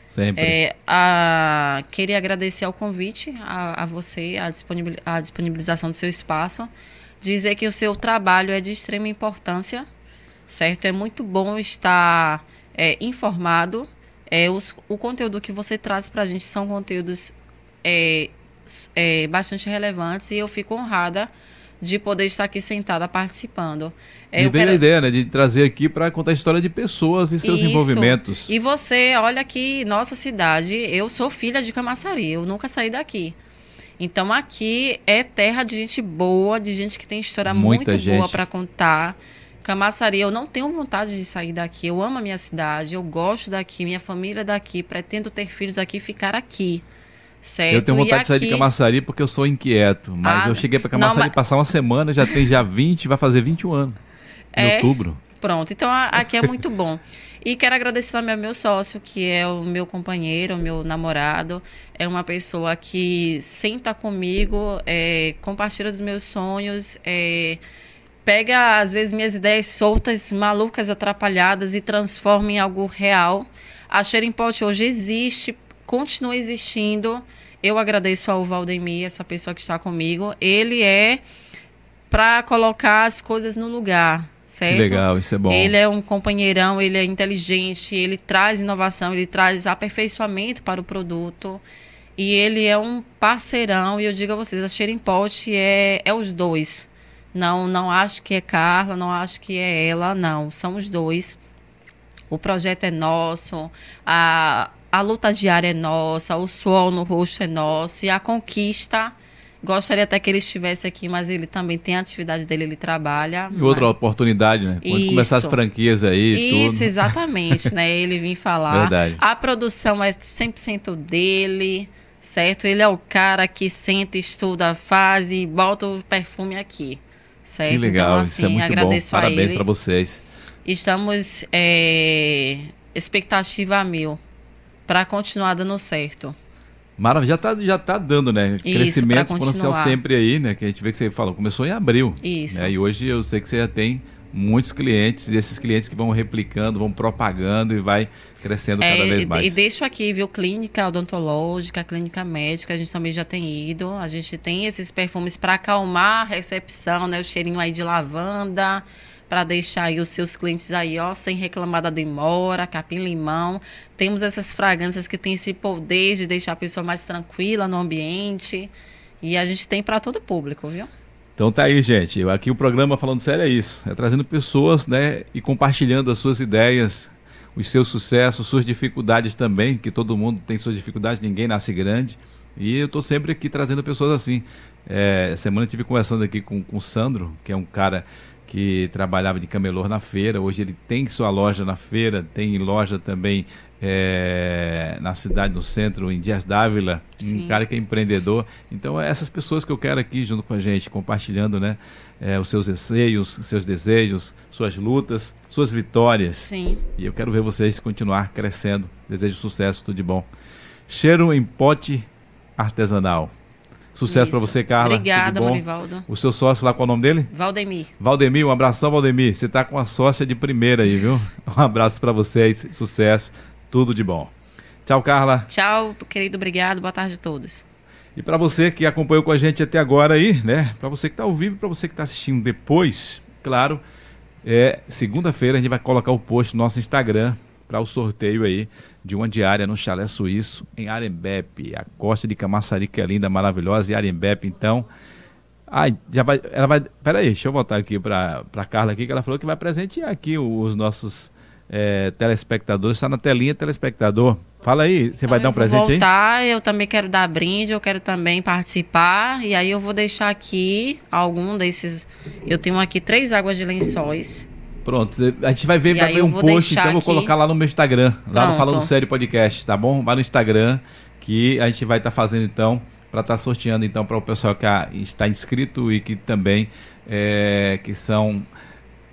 Sempre. É, a- queria agradecer ao convite, a, a você, a, disponibil- a disponibilização do seu espaço. Dizer que o seu trabalho é de extrema importância, certo? É muito bom estar é, informado. É, os- o conteúdo que você traz para a gente são conteúdos é, é, bastante relevantes e eu fico honrada de poder estar aqui sentada participando. É, e veio quero- a ideia, né, de trazer aqui para contar a história de pessoas e seus Isso. envolvimentos. E você, olha que nossa cidade, eu sou filha de Camaçari, eu nunca saí daqui. Então aqui é terra de gente boa, de gente que tem história Muita muito boa gente. para contar. Camaçari, eu não tenho vontade de sair daqui. Eu amo a minha cidade, eu gosto daqui, minha família é daqui, pretendo ter filhos aqui e ficar aqui. Certo? Eu tenho E vontade de sair de aqui- Camaçari porque eu sou inquieto. Mas Ah, eu cheguei para não, Camaçari mas- passar uma semana, já tem já 20, vai fazer 21 anos. Em É. outubro. Pronto, então a- aqui é muito bom. E quero agradecer também ao meu sócio, que é o meu companheiro, o meu namorado. É uma pessoa que senta comigo, é, compartilha os meus sonhos, é, pega, às vezes, minhas ideias soltas, malucas, atrapalhadas e transforma em algo real. A Sharing Pot hoje existe, continua existindo. Eu agradeço ao Valdemir, essa pessoa que está comigo. Ele é para colocar as coisas no lugar, certo? Que legal, isso é bom. Ele é um companheirão, ele é inteligente, ele traz inovação, ele traz aperfeiçoamento para o produto. E ele é um parceirão, e eu digo a vocês, a Sharing Pot é, é os dois. Não, não acho que é Carla, não acho que é ela, não. São os dois. O projeto é nosso, a, a luta diária é nossa, o suor no rosto é nosso e a conquista. Gostaria até que ele estivesse aqui, mas ele também tem a atividade dele, ele trabalha. E outra mas... oportunidade, né? Quando Isso. começar as franquias aí. Isso, tudo. exatamente, né? Ele vem falar. Verdade. A produção é 100% dele, certo? Ele é o cara que senta, estuda, faz e bota o perfume aqui, certo? Que legal, então, assim, isso é muito agradeço bom. Parabéns para vocês. Estamos é, expectativa a mil para continuar dando certo. Maravilha, já está já tá dando, né? Isso, Crescimento exponencial sempre aí, né? Que a gente vê que você falou, começou em abril. Isso. Né? E hoje eu sei que você já tem muitos clientes, e esses clientes que vão replicando, vão propagando e vai crescendo cada é, vez mais. E deixo aqui, viu, clínica odontológica, clínica médica, a gente também já tem ido. A gente tem esses perfumes para acalmar a recepção, né? O cheirinho aí de lavanda para deixar aí os seus clientes aí, ó, sem reclamar da demora, capim-limão. Temos essas fragrâncias que têm esse poder de deixar a pessoa mais tranquila no ambiente. E a gente tem para todo público, viu? Então tá aí, gente. Aqui o programa Falando Sério é isso. É trazendo pessoas, né, e compartilhando as suas ideias, os seus sucessos, suas dificuldades também, que todo mundo tem suas dificuldades, ninguém nasce grande. E eu estou sempre aqui trazendo pessoas assim. É, semana eu estive conversando aqui com, com o Sandro, que é um cara que trabalhava de camelô na feira. Hoje ele tem sua loja na feira, tem loja também é, na cidade, no centro, em Dias Dávila, Sim. um cara que é empreendedor. Então, é essas pessoas que eu quero aqui junto com a gente, compartilhando né, é, os seus receios, seus desejos, suas lutas, suas vitórias. Sim. E eu quero ver vocês continuar crescendo. Desejo sucesso, tudo de bom. Cheiro em pote artesanal. Sucesso para você, Carla. Obrigada, Morivaldo. O seu sócio lá, qual é o nome dele? Valdemir. Valdemir, um abração, Valdemir. Você está com a sócia de primeira aí, viu? Um abraço para vocês, sucesso, tudo de bom. Tchau, Carla. Tchau, querido, obrigado. Boa tarde a todos. E para você que acompanhou com a gente até agora aí, né? Para você que está ao vivo, para você que está assistindo depois, claro, é segunda-feira a gente vai colocar o post no nosso Instagram para o sorteio aí de uma diária no Chalé Suíço em Arembepe, a costa de Camaçari que é linda, maravilhosa, e Arembepe, então... Ai, já vai, ela vai, peraí, deixa eu voltar aqui para Carla aqui, que ela falou que vai presentear aqui os nossos é, telespectadores, está na telinha telespectador. Fala aí, você então vai dar um presente voltar, aí? eu também quero dar brinde, eu quero também participar, e aí eu vou deixar aqui algum desses, eu tenho aqui três águas de lençóis, Pronto, a gente vai ver, vai ver um post, então eu vou colocar lá no meu Instagram, lá Pronto. no Falando Sério Podcast, tá bom? Vai no Instagram que a gente vai estar tá fazendo então para estar tá sorteando então para o pessoal que está inscrito e que também é, que são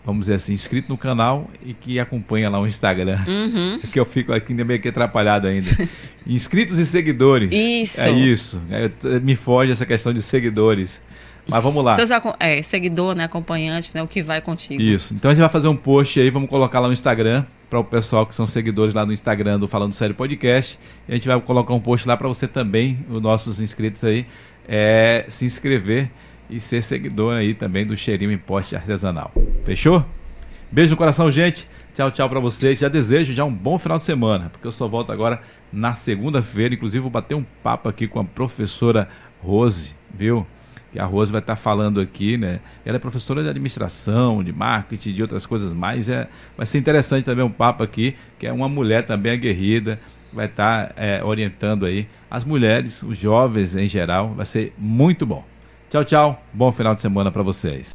vamos dizer assim, inscrito no canal e que acompanha lá o Instagram. Uhum. Que eu fico aqui meio que atrapalhado ainda. Inscritos e seguidores. Isso. É isso. É, me foge essa questão de seguidores. Mas vamos lá. Seus é, seguidor, né, acompanhante, né, o que vai contigo. Isso. Então a gente vai fazer um post aí, vamos colocar lá no Instagram para o pessoal que são seguidores lá no Instagram do Falando Sério Podcast. E a gente vai colocar um post lá para você também, os nossos inscritos aí, é, se inscrever e ser seguidor aí também do Cheirinho em Poste Artesanal. Fechou? Beijo no coração, gente. Tchau, tchau para vocês. Já desejo já um bom final de semana, porque eu só volto agora na segunda-feira. Inclusive, vou bater um papo aqui com a professora Rose, viu? Que a Rose vai estar falando aqui, né? Ela é professora de administração, de marketing, de outras coisas mais. É, vai ser interessante também um papo aqui, que é uma mulher também aguerrida, vai estar é, orientando aí as mulheres, os jovens em geral. Vai ser muito bom. Tchau, tchau. Bom final de semana para vocês.